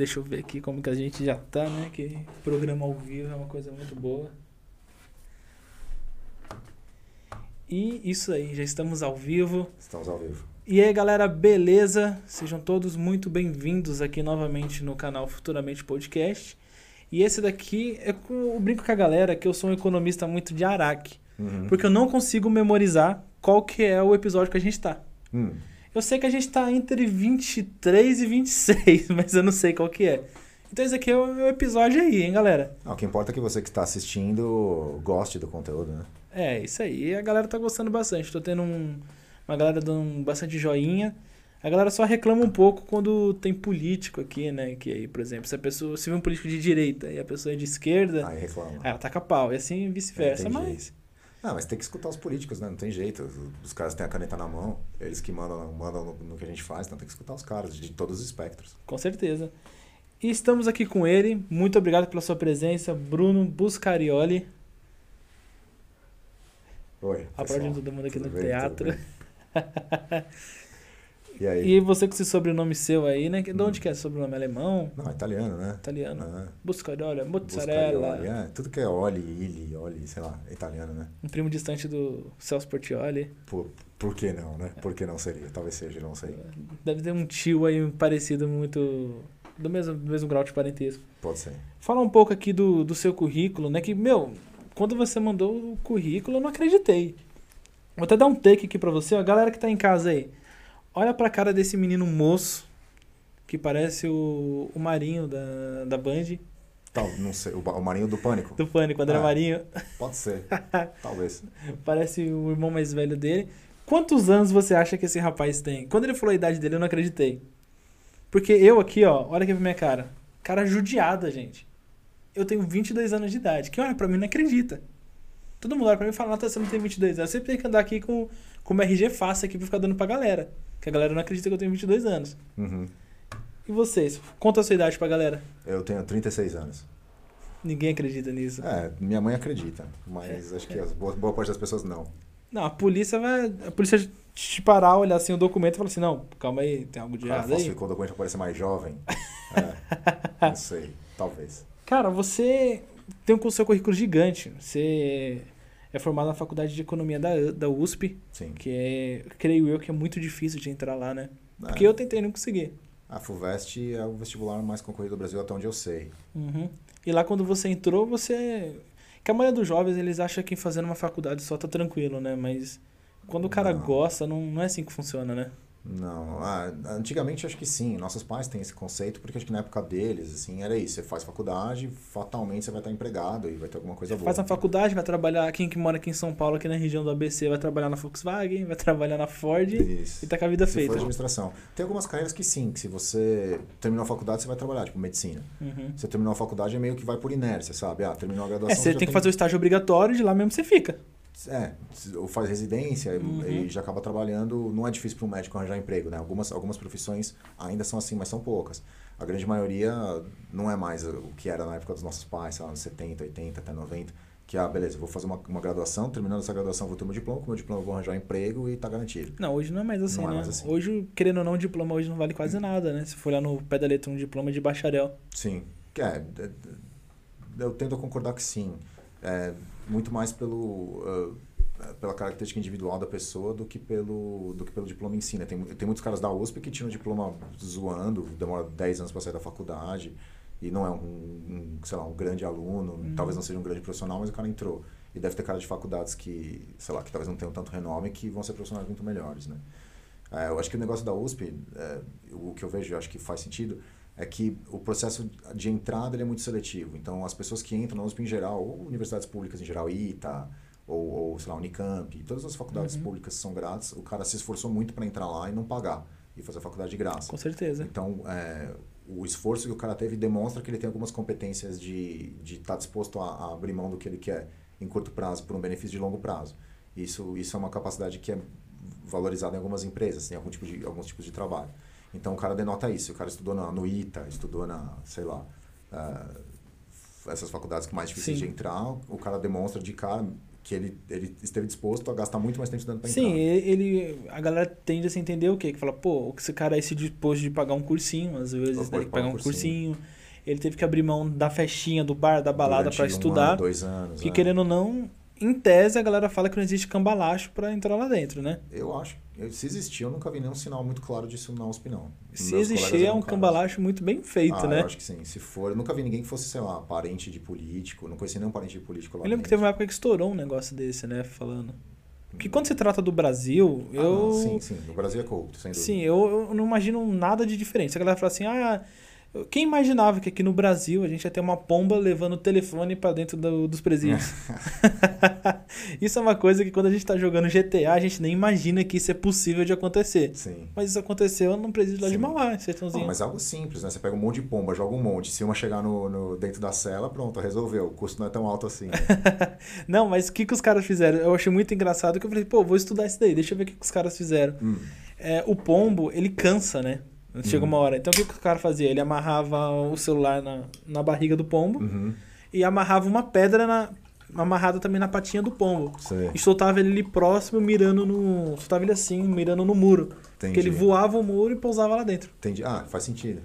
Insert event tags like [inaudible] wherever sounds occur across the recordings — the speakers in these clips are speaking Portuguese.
Deixa eu ver aqui como que a gente já tá, né? Que programa ao vivo é uma coisa muito boa. E isso aí, já estamos ao vivo. Estamos ao vivo. E aí, galera, beleza? Sejam todos muito bem-vindos aqui novamente no canal Futuramente Podcast. E esse daqui é com eu brinco com a galera que eu sou um economista muito de araque, Uhum. porque eu não consigo memorizar qual que é o episódio que a gente tá. Hum, Eu sei que a gente tá entre 23 e 26, [laughs] mas eu não sei qual que é. Então esse aqui é o meu episódio aí, hein, galera? o que importa é que você que está assistindo goste do conteúdo, né? É, isso aí. E a galera tá gostando bastante. Tô tendo um- uma galera dando bastante joinha. A galera só reclama um pouco quando tem político aqui, né? Que aí, por exemplo, se a pessoa se vê um político de direita e a pessoa é de esquerda, Aí reclama. aí ela taca pau. E assim vice-versa. Entendi. Mas Ah, mas tem que escutar os políticos, né? Não tem jeito. Os, caras têm a caneta na mão, eles que mandam, mandam no, no que a gente faz, então tem que escutar os caras de todos os espectros. com certeza. E estamos aqui com ele. Muito obrigado pela sua presença, Bruno Buscarioli. Oi. Pessoal. todo mundo aqui no bem? teatro. [laughs] E aí? E você com esse sobrenome seu aí, né? De onde que é sobrenome? Alemão? Não, italiano, né? Italiano? Ah, Buscarioli, Buscarioli, mozzarella. é, tudo que é Oli, Ili, Oli, sei lá, é italiano, né? Um primo distante do Celso Portioli. Por, por que não, né? Por que não seria? Talvez seja, não sei. Deve ter um tio aí parecido muito. Do mesmo, do mesmo grau de parentesco. Pode ser. Fala um pouco aqui do, do seu currículo, né? Que, meu, quando você mandou o currículo, eu não acreditei. Vou até dar um take aqui pra você, ó. Galera que tá em casa aí. Olha pra cara desse menino moço, que parece o, o Marinho da, da Band, Tal, não sei. O, o Marinho do Pânico? do Pânico, André Ah. Marinho. Pode ser. [laughs] Talvez. Parece o irmão mais velho dele. Quantos anos você acha que esse rapaz tem? Quando ele falou a idade dele, eu não acreditei. Porque eu aqui, ó, olha aqui pra minha cara. Cara judiada, gente. Eu tenho 22 anos de idade. Quem olha pra mim não acredita. Todo mundo olha pra mim e fala, Nata, você não tem 22 anos. Você tem que andar aqui com, com uma RG fácil aqui pra ficar dando pra galera. Que a galera não acredita que eu tenho 22 anos. Uhum. E vocês? Conta a sua idade pra galera. Eu tenho 36 anos. Ninguém acredita nisso. É, minha mãe acredita, mas acho que as boa, boa parte das pessoas não. Não, a polícia vai. A polícia te parar, olhar assim o documento e falar assim, não, calma aí, tem algo de errado aí. falsificou o documento pra parecer mais jovem. [laughs] É, não sei, talvez. Cara, você tem um seu currículo gigante. Você é formado na faculdade de economia da, da USP, Sim. que é, creio eu, que é muito difícil de entrar lá, né? Porque É, eu tentei e não consegui. A FUVEST é o vestibular mais concorrido do Brasil até onde eu sei. Uhum. E lá quando você entrou, você. Que a maioria dos jovens eles acham que fazendo uma faculdade só tá tranquilo, né? Mas quando o cara Não. gosta, não, não é assim que funciona, né? Não, ah, antigamente acho que sim, nossos pais têm esse conceito, porque acho que na época deles, assim, era isso, você faz faculdade, fatalmente você vai estar empregado e vai ter alguma coisa boa. Faz uma faculdade, vai trabalhar. Quem que mora aqui em São Paulo, aqui na região do ABC, vai trabalhar na Volkswagen, vai trabalhar na Ford Isso. e tá com a vida Se for feita. administração. Tem algumas carreiras que sim, que se você terminou a faculdade, você vai trabalhar, tipo medicina. Uhum. Você terminou a faculdade é meio que vai por inércia, sabe? Ah, terminou a É, graduação. você já tem que fazer o estágio obrigatório e de lá mesmo você fica. É, ou faz residência e- Uhum. e já acaba trabalhando. Não é difícil para um médico arranjar emprego, né? Algumas, algumas profissões ainda são assim, mas são poucas. A grande maioria não é mais o que era na época dos nossos pais, sei lá, nos 70, 80, até 90. Que, ah, beleza, vou fazer uma, uma graduação, terminando essa graduação vou ter meu diploma, com meu diploma eu vou arranjar emprego e tá garantido. Não, hoje não é mais assim, Não é né? mais assim. Hoje, querendo ou não, o diploma hoje não vale quase nada, né? Se for olhar no pé da letra um diploma de bacharel. Sim. É, d- d- eu tento concordar que sim. É, muito mais pelo, ah, pela característica individual da pessoa do que pelo, do que pelo diploma em si. Né? Tem, tem muitos caras da USP que tiram o diploma zoando, demora 10 anos para sair da faculdade e não é um, um, sei lá, um grande aluno, Uhum. talvez não seja um grande profissional, mas o cara entrou. E deve ter cara de faculdades que, sei lá, que talvez não tenham tanto renome que vão ser profissionais muito melhores, né? É, eu acho que o negócio da USP, é, o que eu vejo, eu acho que faz sentido, é que o processo de entrada é muito seletivo. Então, as pessoas que entram na USP em geral, ou universidades públicas em geral, ITA, ou, ou sei lá, Unicamp, todas as faculdades Uhum. públicas são grátis, o cara se esforçou muito para entrar lá e não pagar, e fazer a faculdade de graça. Com certeza. Então, é, o esforço que o cara teve demonstra que ele tem algumas competências de estar de tá disposto a, a abrir mão do que ele quer em curto prazo por um benefício de longo prazo. Isso, isso é uma capacidade que é valorizada em algumas empresas, em algum tipo de, alguns tipos de trabalho. Então, o cara denota isso. O cara estudou na, no ITA, estudou na, sei lá, ah, essas faculdades que mais difíceis Sim. de entrar, o cara demonstra de cara que ele, ele esteve disposto a gastar muito mais tempo estudando para Sim, entrar. ele, a galera tende a se entender o quê? Que fala, pô, esse cara aí se dispôs de pagar um cursinho, às vezes, Pode né? pagar um um cursinho. Ele teve que abrir mão da festinha, do bar, da balada para um estudar. ano, dois anos. que é. querendo ou não, em tese a galera fala que não existe cambalacho para entrar lá dentro, né? Eu acho. Eu- se existir, eu nunca vi nenhum sinal muito claro disso na USP, não. Se Meus existir, é um cambalacho muito bem feito, ah, né? Eu acho que sim. Se for, eu nunca vi ninguém que fosse, sei lá, parente de político. Não conheci nenhum parente de político lá Eu lembro que teve uma época que estourou um negócio desse, né? Falando. Porque quando se trata do Brasil, Ah, eu. não, sim, sim. No Brasil é corrupto, sem dúvida. Sim, eu, eu não imagino nada de diferente. Se a galera fala assim, ah, quem imaginava que aqui no Brasil a gente ia ter uma pomba levando o telefone pra dentro do- dos presídios? [laughs] [laughs] isso é uma coisa que quando a gente tá jogando GTA, a gente nem imagina que isso é possível de acontecer. Sim. Mas isso aconteceu num presídio lá de Sim. Mauá, em Não, Sertãozinho. mas é algo simples, né? Você pega um monte de pomba, joga um monte. Se uma chegar no, no- dentro da cela, pronto, resolveu. O custo não é tão alto assim. né? [laughs] Não, mas o que, que os caras fizeram? Eu achei muito engraçado que eu falei, pô, vou estudar isso daí, deixa eu ver o que, que os caras fizeram. Hum. É, o pombo, ele cansa, né? Chega Uhum. uma hora. Então o que, que o cara fazia? Ele amarrava o celular na, na barriga do pombo Uhum. e amarrava uma pedra na, amarrada também na patinha do pombo. Sei. E soltava ele ali próximo, mirando no. Soltava ele assim, mirando no muro. Entendi. Porque ele voava o muro e pousava lá dentro. Entendi. Ah, faz sentido.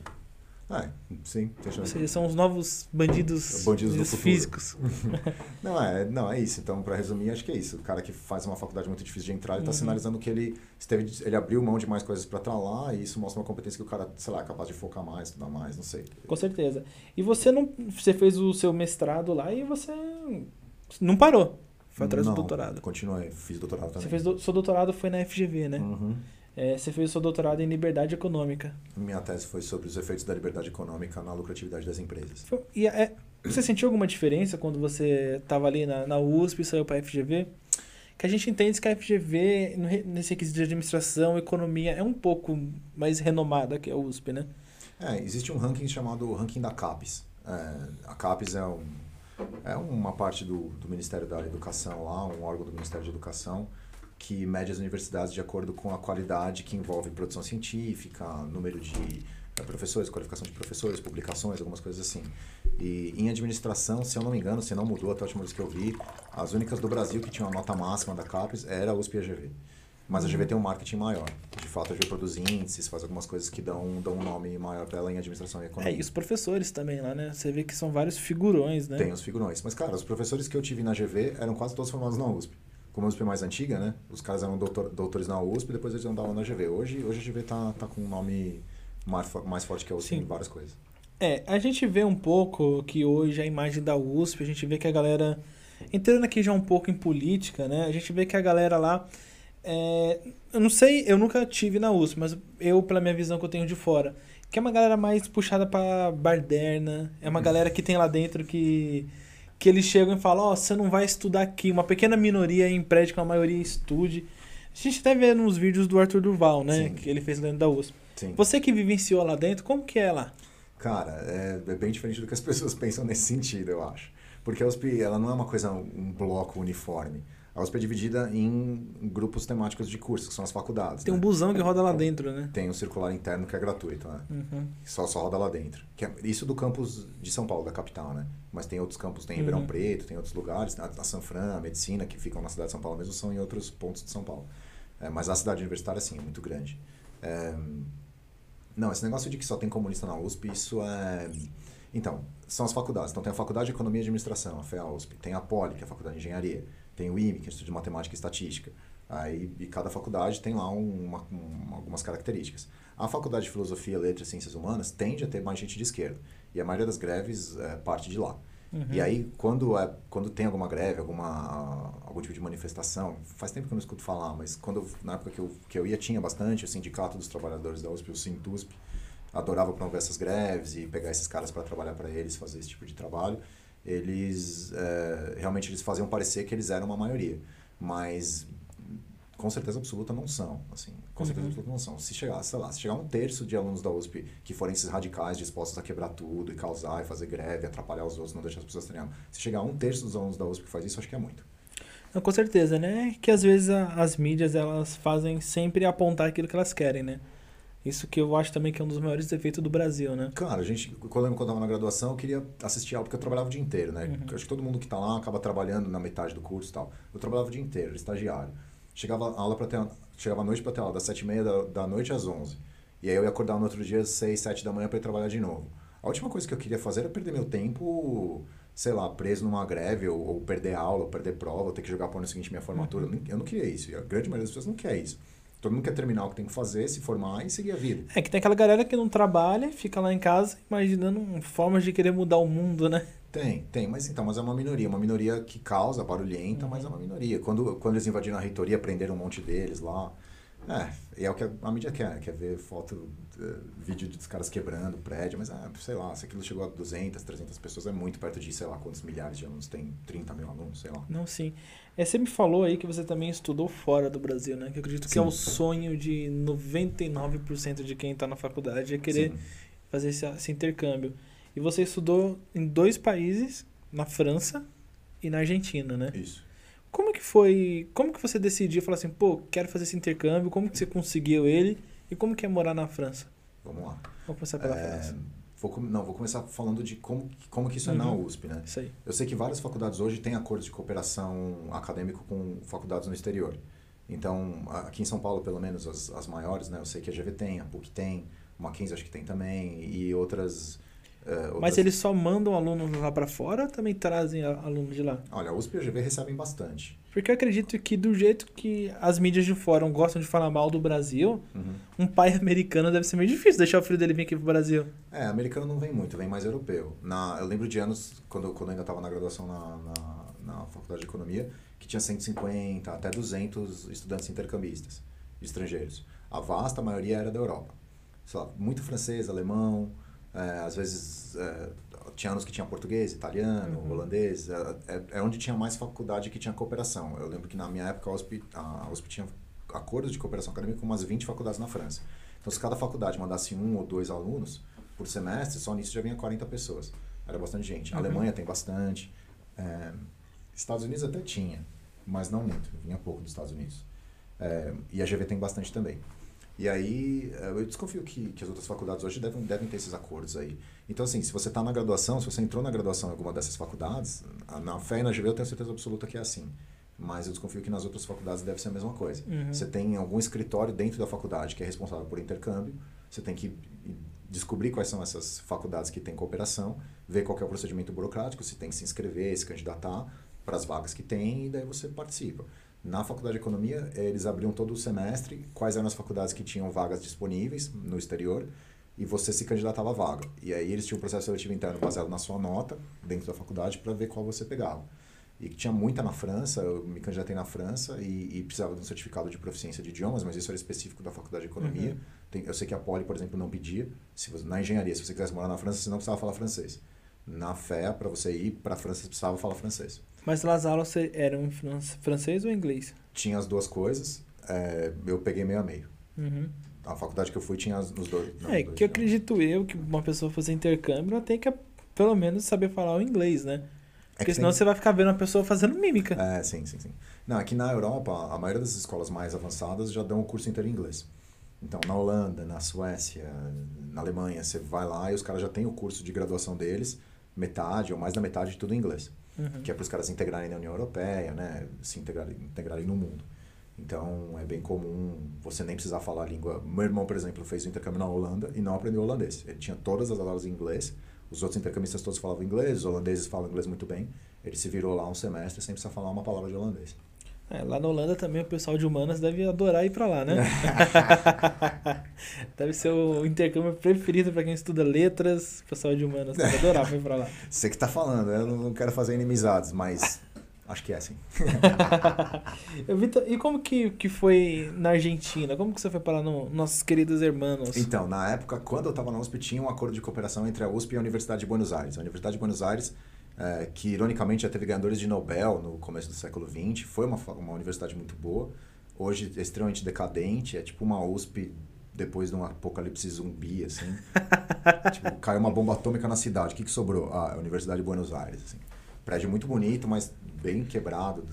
Ah, sim. Ou seja, são os novos bandidos, Bandidos físicos. [laughs] Não, é, não, é isso. Então, pra resumir, acho que é isso. O cara que faz uma faculdade muito difícil de entrar, ele tá Uhum. sinalizando que ele esteve, ele abriu mão de mais coisas pra estar lá, e isso mostra uma competência que o cara, sei lá, é capaz de focar mais, estudar mais, não sei. Com certeza. E você não. Você fez o seu mestrado lá e você não parou. Foi atrás não, do doutorado. Continuei, fiz doutorado também. Você fez do, seu doutorado foi na FGV, né? Uhum. É, você fez o seu doutorado em liberdade econômica. Minha tese foi sobre os efeitos da liberdade econômica na lucratividade das empresas. E é, você sentiu alguma diferença quando você estava ali na, na USP e saiu para a FGV? Que a gente entende que a FGV, nesse requisito de administração, economia, é um pouco mais renomada que a USP, né? É, existe um ranking chamado ranking da CAPES. É, a CAPES é, um, é uma parte do, do Ministério da Educação lá, um órgão do Ministério de Educação, que mede as universidades de acordo com a qualidade que envolve produção científica, número de eh, professores, qualificação de professores, publicações, algumas coisas assim. E em administração, se eu não me engano, se não mudou até a última vez que eu vi, as únicas do Brasil que tinham a nota máxima da CAPES era a USP e a GV. Mas a GV tem um marketing maior. De fato, a GV produz índices, faz algumas coisas que dão, dão um nome maior para ela em administração e É, economia. e os professores também lá, né? Você vê que são vários figurões, né? Tem os figurões. Mas, cara, os professores que eu tive na GV eram quase todos formados na USP. Como a USP é mais antiga, né? Os caras eram doutor, doutores na USP, depois eles andavam na GV. Hoje, hoje a GV tá, tá com um nome mais, mais forte que a USP Sim. em várias coisas. É, a gente vê um pouco que hoje a imagem da USP, a gente vê que a galera. Entrando aqui já um pouco em política, né? A gente vê que a galera lá. é, eu não sei, eu nunca tive na USP, mas eu, pela minha visão que eu tenho de fora, que é uma galera mais puxada pra barderna, é uma galera que tem lá dentro que. Que eles chegam e falam, ó, você não vai estudar aqui. Uma pequena minoria impede que a maioria estude. A gente até vê nos vídeos do Arthur Duval, né? Sim. Que ele fez dentro da USP. Sim. Você que vivenciou lá dentro, como que é lá? Cara, é, é bem diferente do que as [laughs] pessoas pensam nesse sentido, eu acho. Porque a USP, ela não é uma coisa, um bloco uniforme. A USP é dividida em grupos temáticos de cursos, que são as faculdades. Tem um né? busão que roda lá dentro, né? Tem o circular interno que é gratuito, né? Uhum. Só, só roda lá dentro. Que é, isso do campus de São Paulo, da capital, né? Mas tem outros campos, tem em Ribeirão Uhum. Preto, tem outros lugares, a, a Sanfran, a Medicina, que ficam na cidade de São Paulo mesmo, são em outros pontos de São Paulo. É, mas a cidade universitária, sim, é muito grande. É, não, esse negócio de que só tem comunista na USP, isso é... Então, são as faculdades. Então tem a Faculdade de Economia e Administração, a FEA-USP. Tem a Poli, que é a Faculdade de Engenharia. Tem o IME, que é o Instituto de Matemática e Estatística. Aí, e cada faculdade tem lá um- uma, um- algumas características. A Faculdade de Filosofia, Letras e Ciências Humanas tende a ter mais gente de esquerda. E a maioria das greves é, parte de lá. Uhum. E aí, quando, é, quando tem alguma greve, alguma, algum tipo de manifestação, faz tempo que eu não escuto falar, mas quando na época que eu, que eu ia tinha bastante, o Sindicato dos Trabalhadores da USP, o Sintusp, adorava promover essas greves e pegar esses caras para trabalhar para eles, fazer esse tipo de trabalho. Eles, é, realmente, eles faziam parecer que eles eram uma maioria, mas com certeza absoluta não são, assim, com certeza Uhum. absoluta não são. Se chegar, sei lá, se chegar um terço de alunos da USP que forem esses radicais dispostos a quebrar tudo e causar e fazer greve, atrapalhar os outros, não deixar as pessoas treinarem. Se chegar um terço dos alunos da USP que faz isso, acho que é muito. Não, com certeza, né? Que às vezes a- as mídias elas fazem sempre apontar aquilo que elas querem, né? Isso que eu acho também que é um dos maiores defeitos do Brasil, né? Cara, a gente, quando eu lembro quando eu tava na graduação, eu queria assistir aula porque eu trabalhava o dia inteiro, né? Uhum. Acho que todo mundo que tá lá acaba trabalhando na metade do curso e tal. Eu trabalhava o dia inteiro, era estagiário. Chegava a aula para ter, chegava à noite para ter aula das sete e meia da, da noite às onze. E aí eu ia acordar no outro dia às seis, sete da manhã para ir trabalhar de novo. A última coisa que eu queria fazer era perder meu tempo, sei lá, preso numa greve, ou, ou perder aula, ou perder prova, ou ter que jogar para o ano seguinte minha formatura. Eu nem- Eu não queria isso. E a grande maioria das pessoas não quer isso. Todo mundo quer terminar o que tem que fazer, se formar e seguir a vida. É que tem aquela galera que não trabalha, fica lá em casa imaginando formas de querer mudar o mundo, né? Tem, tem, mas então, mas é uma minoria, uma minoria que causa, barulhenta, mas é uma minoria. Quando, quando eles invadiram a reitoria, prenderam um monte deles lá. É, e é o que a, mídia quer, quer ver foto, eh, vídeo dos caras quebrando prédio, mas ah, sei lá, se aquilo chegou a 200, 300 pessoas, é muito perto de, sei lá, quantos milhares de alunos tem, 30 mil alunos, sei lá. Não, sim. É, você me falou aí que você também estudou fora do Brasil, né? Que eu acredito que é Sim. o sonho de 99% de quem está na faculdade é querer Sim. fazer esse, esse intercâmbio. E você estudou em dois países, na França e na Argentina, né? Isso. Como que foi, como que você decidiu falar assim, pô, quero fazer esse intercâmbio, como que você conseguiu ele e como que é morar na França? Vamos lá. Vamos começar pela É, França. vou, não, vou começar falando de como, como que isso é na Uhum. USP, né? Isso aí. Eu sei que várias faculdades hoje têm acordos de cooperação acadêmico com faculdades no exterior. Então, aqui em São Paulo, pelo menos, as, as maiores, né? Eu sei que a GV tem, a PUC tem, o Mackenzie acho que tem também, e outras... Mas outras- eles só mandam alunos lá pra fora ou também trazem alunos de lá? Olha, a USP e a GV recebem bastante. Porque eu acredito que do jeito que as mídias de fora gostam de falar mal do Brasil, Uhum. um pai americano deve ser meio difícil deixar o filho dele vir aqui pro Brasil. É, americano não vem muito, vem mais europeu. Na, eu lembro de anos, quando, quando eu ainda estava na graduação na, na, na Faculdade de Economia, que tinha 150 até 200 estudantes intercambistas estrangeiros. A vasta maioria era da Europa. Sei lá, muito francês, alemão, é, às vezes é, tinha anos que tinha português, italiano, Uhum. holandês. É, é, é onde tinha mais faculdade que tinha cooperação. Eu lembro que na minha época a USP, a USP tinha acordos de cooperação acadêmica com umas 20 faculdades na França. Então, se cada faculdade mandasse um ou dois alunos por semestre, só nisso já vinha 40 pessoas. Era bastante gente. A Uhum. Alemanha tem bastante. É, Estados Unidos até tinha, mas não muito. Vinha pouco dos Estados Unidos. É, e a GV tem bastante também. E aí, é, eu desconfio que, que as outras faculdades hoje devem, devem ter esses acordos aí. Então, assim, se você está na graduação, se você entrou na graduação em alguma dessas faculdades, a- na Fé e na GV eu tenho certeza absoluta que é assim. Mas eu desconfio que nas outras faculdades deve ser a mesma coisa. Uhum. Você tem algum escritório dentro da faculdade que é responsável por intercâmbio. Você tem que descobrir quais são essas faculdades que têm cooperação, ver qual é o procedimento burocrático, se tem que se inscrever, se candidatar para as vagas que tem e daí você participa. Na faculdade de economia, eles abriam todo o semestre quais eram as faculdades que tinham vagas disponíveis no exterior e você se candidatava à vaga. E aí eles tinham um processo seletivo interno baseado na sua nota dentro da faculdade para ver qual você pegava. E tinha muita na França, eu me candidatei na França e, e precisava de um certificado de proficiência de idiomas, mas isso era específico da faculdade de economia. Uhum. Tem- eu sei que a Poli, por exemplo, não pedia. Se você, na engenharia, se você quisesse morar na França, você não precisava falar francês. Na FEA, para você ir para a França, você precisava falar francês. Mas as aulas eram em fran- francês ou inglês? Tinha as duas coisas, é, eu peguei meio a meio. Uhum. A faculdade que eu fui tinha nos dois. não, É, os dois que eu idiomas. acredito eu que uma pessoa fazer intercâmbio, ela tem que pelo menos saber falar o inglês, né? É Porque que senão tem- você vai ficar vendo a pessoa fazendo mímica. É, sim, sim, sim. Não, aqui na Europa, a maioria das escolas mais avançadas já dão o curso inteiro em inglês. Então, na Holanda, na Suécia, na Alemanha, você vai lá e os caras já têm o curso de graduação deles, metade ou mais da metade de tudo em inglês. Uhum. Que é para os caras se integrarem na União Europeia, né? Se integrarem, integrarem no mundo. Então, é bem comum você nem precisar falar a língua. Meu irmão, por exemplo, fez o intercâmbio na Holanda e não aprendeu holandês. Ele tinha todas as aulas em inglês. Os outros intercambistas todos falavam inglês, os holandeses falam inglês muito bem. Ele se virou lá um semestre sem precisar falar uma palavra de holandês. É, lá na Holanda também o pessoal de humanas deve adorar ir pra lá, né? [laughs] deve ser o intercâmbio preferido pra quem estuda letras. O pessoal de humanas deve adorar ir pra lá. Você que tá falando, eu não quero fazer inimizades, mas acho que é assim. [laughs] Eu vi ta- e como que, que foi na Argentina? Como que você foi parar no nossos queridos hermanos? Então, na época, quando eu estava na USP, tinha um acordo de cooperação entre a USP e a Universidade de Buenos Aires. A Universidade de Buenos Aires, eh, que ironicamente já teve ganhadores de Nobel no começo do século XX, foi uma, uma universidade muito boa. Hoje é extremamente decadente, é tipo uma USP depois de um apocalipse zumbi, assim. [laughs] tipo, caiu uma bomba atômica na cidade. O que, que sobrou? Ah, a Universidade de Buenos Aires, assim. Prédio muito bonito, mas bem quebrado,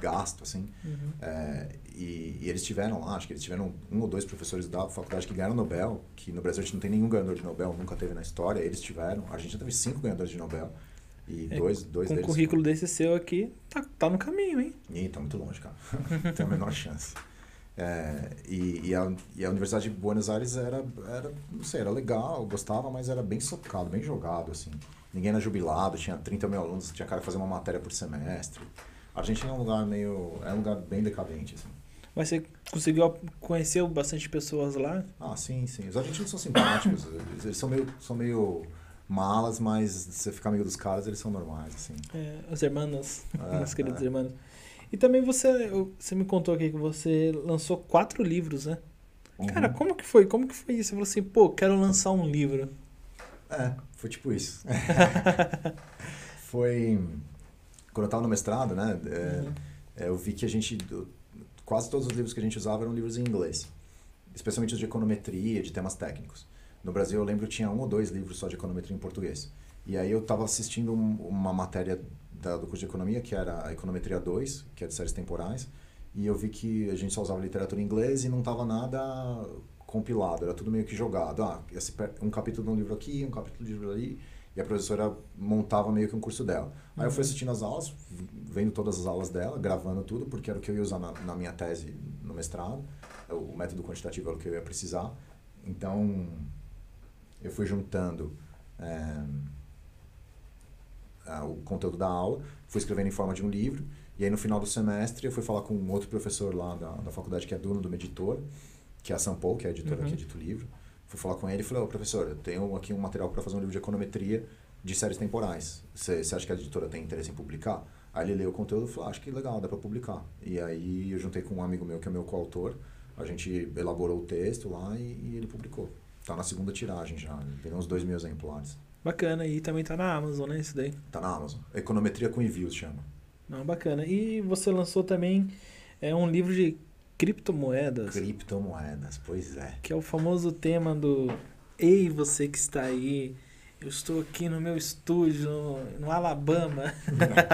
gasto, assim. Uhum. É, e, e eles tiveram lá, acho que eles tiveram um ou dois professores da faculdade que ganharam Nobel, que no Brasil a gente não tem nenhum ganhador de Nobel, nunca teve na história, eles tiveram. A Argentina teve cinco ganhadores de Nobel. E É, dois, dois Com um deles. currículo desse seu aqui, tá, tá no caminho, hein? Ih, tá muito longe, cara. [laughs] tem a menor chance. É, e, e, a, e a Universidade de Buenos Aires era, era, não sei, era legal, gostava, mas era bem socado, bem jogado, assim. Ninguém era jubilado, tinha 30 mil alunos, tinha cara que fazia uma matéria por semestre. A Argentina é um lugar meio, é um lugar bem decadente, assim. Mas você conseguiu conhecer bastante pessoas lá? Ah, sim, sim. Os argentinos são simpáticos, eles, eles são meio, são meio malas, mas se você ficar amigo dos caras, eles são normais, assim. É, os irmãos, É, [laughs] meus queridos é. irmãos. E também você, você me contou aqui que você lançou quatro livros, né? Cara, Uhum. como que foi? Como que foi isso? Você falou assim, pô, quero lançar um livro. É, foi tipo isso. [laughs] foi. Quando eu tava no mestrado, né? é, Uhum. é, eu vi que a gente. Quase todos os livros que a gente usava eram livros em inglês. Especialmente os de econometria, de temas técnicos. No Brasil, eu lembro que tinha um ou dois livros só de econometria em português. E aí eu estava assistindo um- uma matéria da- do curso de economia, que era a Econometria 2, que é de séries temporais. E eu vi que a gente só usava literatura em inglês e não estava nada compilado, era tudo meio que jogado. Ah, um capítulo de um livro aqui, um capítulo de um livro ali. E a professora montava meio que um curso dela. Aí eu fui Uhum. assistindo as aulas, vendo todas as aulas dela, gravando tudo, porque era o que eu ia usar na, na minha tese no mestrado. O método quantitativo era o que eu ia precisar. Então, eu fui juntando eh, ah, o conteúdo da aula, fui escrevendo em forma de um livro, e aí no final do semestre eu fui falar com um outro professor lá da, da faculdade que é dono de uma editora, que é a Sampol, que é a editora Uhum. que edita o livro. Fui falar com ele e falei, ô professor, eu tenho aqui um material para fazer um livro de econometria de séries temporais. Você você acha que a editora tem interesse em publicar? Aí ele leu o conteúdo e falou, ah, acho que legal, dá para publicar. E aí eu juntei com um amigo meu que é meu coautor, a gente elaborou o texto lá e, e ele publicou. Tá na segunda tiragem já, tem uns dois mil exemplares. Bacana, e também tá na Amazon, né? Isso daí. Tá na Amazon. Econometria com envios chama. Não, bacana. E você lançou também é, um livro de criptomoedas, Criptomoedas, pois é. que é o famoso tema do Ei, você que está aí, eu estou aqui no meu estúdio, no, no Alabama.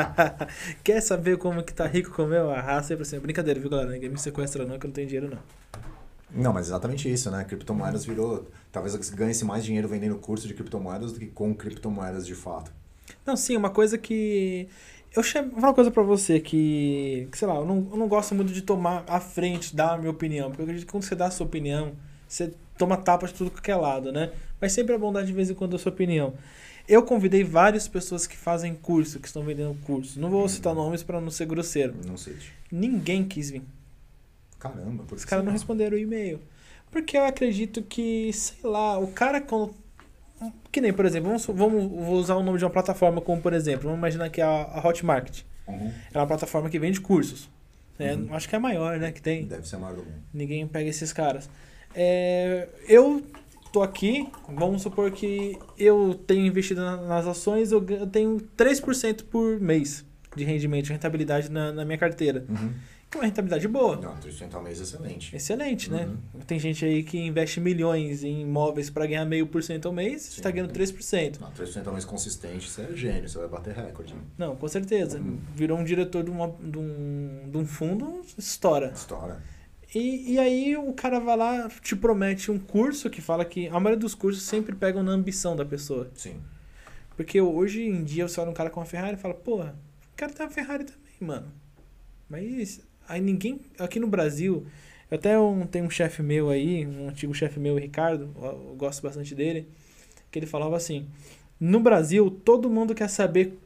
[laughs] Quer saber como que tá rico como eu? Arrasta aí pra cima. Brincadeira, viu, galera? Ninguém me sequestra não, que eu não tenho dinheiro não. Não, mas exatamente isso, né? Criptomoedas virou. Talvez ganhe-se mais dinheiro vendendo curso de criptomoedas do que com criptomoedas de fato. Não, sim, uma coisa que. Eu chamo, vou falar uma coisa pra você que, que, sei lá, eu não, eu não gosto muito de tomar a frente, dar a minha opinião, porque eu acredito que quando você dá a sua opinião, você toma tapa de tudo que é lado, né? Mas sempre é bom dar de vez em quando a sua opinião. Eu convidei várias pessoas que fazem curso, que estão vendendo curso. Não vou citar nomes pra não ser grosseiro. Não sei. Ninguém quis vir. Caramba, por Os caras não responderam o e-mail. Porque eu acredito que, sei lá, o cara quando. Que nem, por exemplo, vamos, vamos vou usar o nome de uma plataforma como, por exemplo, vamos imaginar que é a, a Hotmart. Uhum. É uma plataforma que vende cursos. É, Uhum. Acho que é a maior, né? Que tem. Deve ser a maior do mundo. Ninguém pega esses caras. É, eu tô aqui, vamos supor que eu tenho investido na- nas ações, eu eu tenho 3% por mês de rendimento, de rentabilidade na, na minha carteira. Uhum. É uma rentabilidade boa. Não, 300 ao mês é excelente. Excelente, né? Uhum. Tem gente aí que investe milhões em imóveis para ganhar meio por cento ao mês, você está ganhando 3%. Não, 300 ao mês consistente, você é gênio, você vai bater recorde. Não, com certeza. Uhum. Virou um diretor de, uma- de um, de um fundo, estoura. História. E, e aí o cara vai lá, te promete um curso que fala que a maioria dos cursos sempre pegam na ambição da pessoa. Sim. Porque hoje em dia você olha um cara com uma Ferrari e fala, porra, o cara tem uma Ferrari também, mano. Mas aí ninguém. Aqui no Brasil, eu até um, tem um chefe meu aí, um antigo chefe meu, Ricardo, eu, eu gosto bastante dele, que ele falava assim: no Brasil, todo mundo quer saber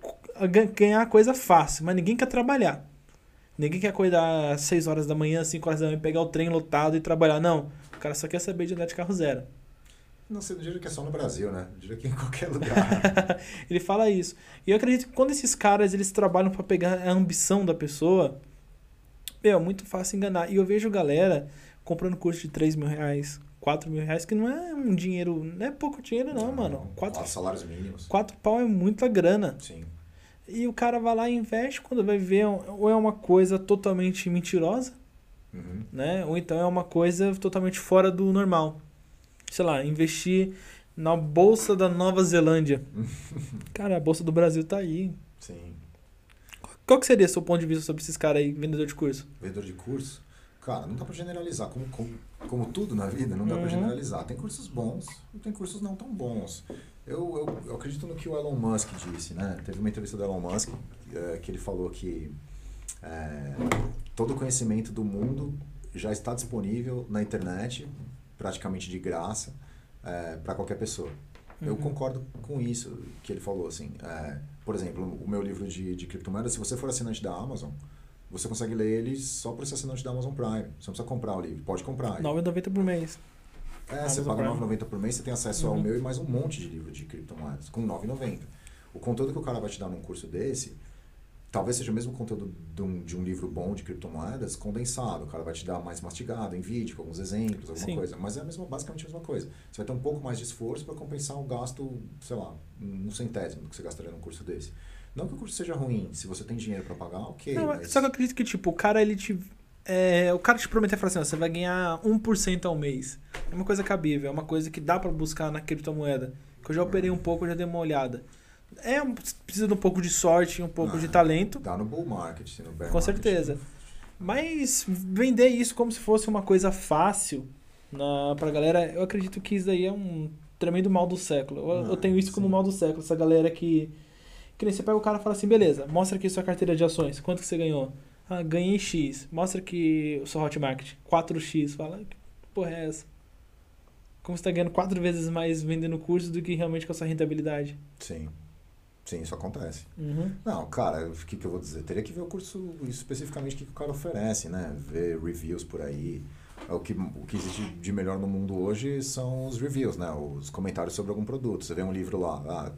ganhar coisa fácil, mas ninguém quer trabalhar. Ninguém quer acordar às 6 horas da manhã, 5 horas da manhã, pegar o trem lotado e trabalhar. Não. O cara só quer saber de andar de carro zero. Não sei, não diria que é só no Brasil, né? Eu diria que em qualquer lugar. [laughs] Ele fala isso. E eu acredito que quando esses caras eles trabalham pra pegar a ambição da pessoa, meu, é muito fácil enganar. E eu vejo galera comprando curso de 3 mil reais, 4 mil reais, que não é um dinheiro, não é pouco dinheiro não, mano. 4, Quatro salários mínimos. quatro pau é muita grana. Sim. E o cara vai lá e investe quando vai ver, ou é uma coisa totalmente mentirosa, Uhum. né? Ou então é uma coisa totalmente fora do normal. Sei lá, investir na bolsa da Nova Zelândia. [laughs] Cara, a bolsa do Brasil tá aí. Sim. Qual que seria seu ponto de vista sobre esses caras aí, vendedor de curso? Vendedor de curso? cara, não dá pra generalizar. Como, como, como tudo na vida, não dá Uhum. pra generalizar. Tem cursos bons e tem cursos não tão bons. Eu, eu, eu acredito no que o Elon Musk disse, né? Teve uma entrevista do Elon Musk eh, que ele falou que eh, todo o conhecimento do mundo já está disponível na internet, praticamente de graça, para qualquer pessoa. Eu Uhum. concordo com isso que ele falou, assim. é, por exemplo, o meu livro de, de criptomoedas, se você for assinante da Amazon, você consegue ler ele só por ser assinante da Amazon Prime. Você não precisa comprar o livro, pode comprar. 9,90 por mês. É, você Amazon paga Prime. 9,90 por mês, você tem acesso ao Uhum. meu e mais um monte de livro de criptomoedas, com 9,90. O conteúdo que o cara vai te dar num curso desse, talvez seja o mesmo conteúdo de um, de um livro bom de criptomoedas condensado. O cara vai te dar mais mastigado, em vídeo, com alguns exemplos, alguma Sim. coisa. Mas é a mesma, basicamente a mesma coisa. Você vai ter um pouco mais de esforço para compensar o gasto, sei lá, um centésimo do que você gastaria num curso desse. Não que o curso seja ruim, se você tem dinheiro para pagar, ok. Não, mas... Só que eu acredito que, tipo, o cara, ele te. é, o cara te prometer falar assim, ó, você vai ganhar 1% ao mês. É uma coisa cabível, é uma coisa que dá pra buscar na criptomoeda. Que eu já operei um pouco, eu já dei uma olhada. É, precisa de um pouco de sorte, um pouco Ah, de talento, Dá no bull market, no bear com market. certeza. Mas vender isso como se fosse uma coisa fácil na, pra galera, eu acredito que isso daí é um tremendo mal do século. Eu, eu Ah, tenho isso como sim. mal do século, essa galera que. Que nem você pega o cara e fala assim, beleza, mostra aqui sua carteira de ações, quanto que você ganhou? Ah, ganhei X. Mostra aqui o seu Hotmart, 4X. Fala, que porra é essa? Como você tá ganhando quatro vezes mais vendendo curso do que realmente com a sua rentabilidade? Sim. Sim, isso acontece. Uhum. Não, cara, o que, que eu vou dizer? Teria que ver o curso especificamente o que, que o cara oferece, né? Ver reviews por aí. O que, o que existe de melhor no mundo hoje são os reviews, né? Os comentários sobre algum produto. Você vê um livro lá, ah,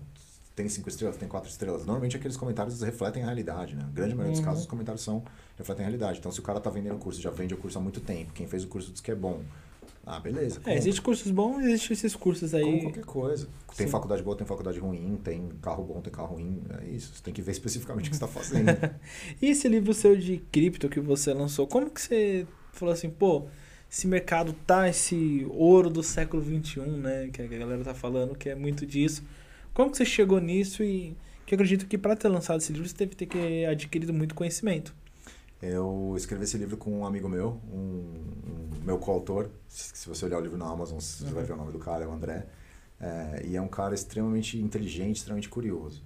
tem cinco estrelas, tem quatro estrelas. Normalmente aqueles comentários refletem a realidade, né? A grande maioria dos Uhum. casos os comentários são refletem a realidade. Então, se o cara tá vendendo o curso, já vende o curso há muito tempo, quem fez o curso diz que é bom. Ah, beleza. É, existe cursos bons, existe esses cursos Como aí. qualquer coisa. Tem Sim. faculdade boa, tem faculdade ruim, tem carro bom, tem carro ruim. É isso. Você tem que ver especificamente o que você está fazendo. [laughs] E esse livro seu de cripto que você lançou, como que você falou assim, pô, esse mercado tá esse ouro do século XXI, né? Que a galera tá falando que é muito disso. Como que você chegou nisso e que acredito que para ter lançado esse livro você ter que adquirido muito conhecimento. Eu escrevi esse livro com um amigo meu, um, um meu coautor. Se se você olhar o livro na Amazon, você Uhum. vai ver o nome do cara, é o André. É, e é um cara extremamente inteligente, extremamente curioso.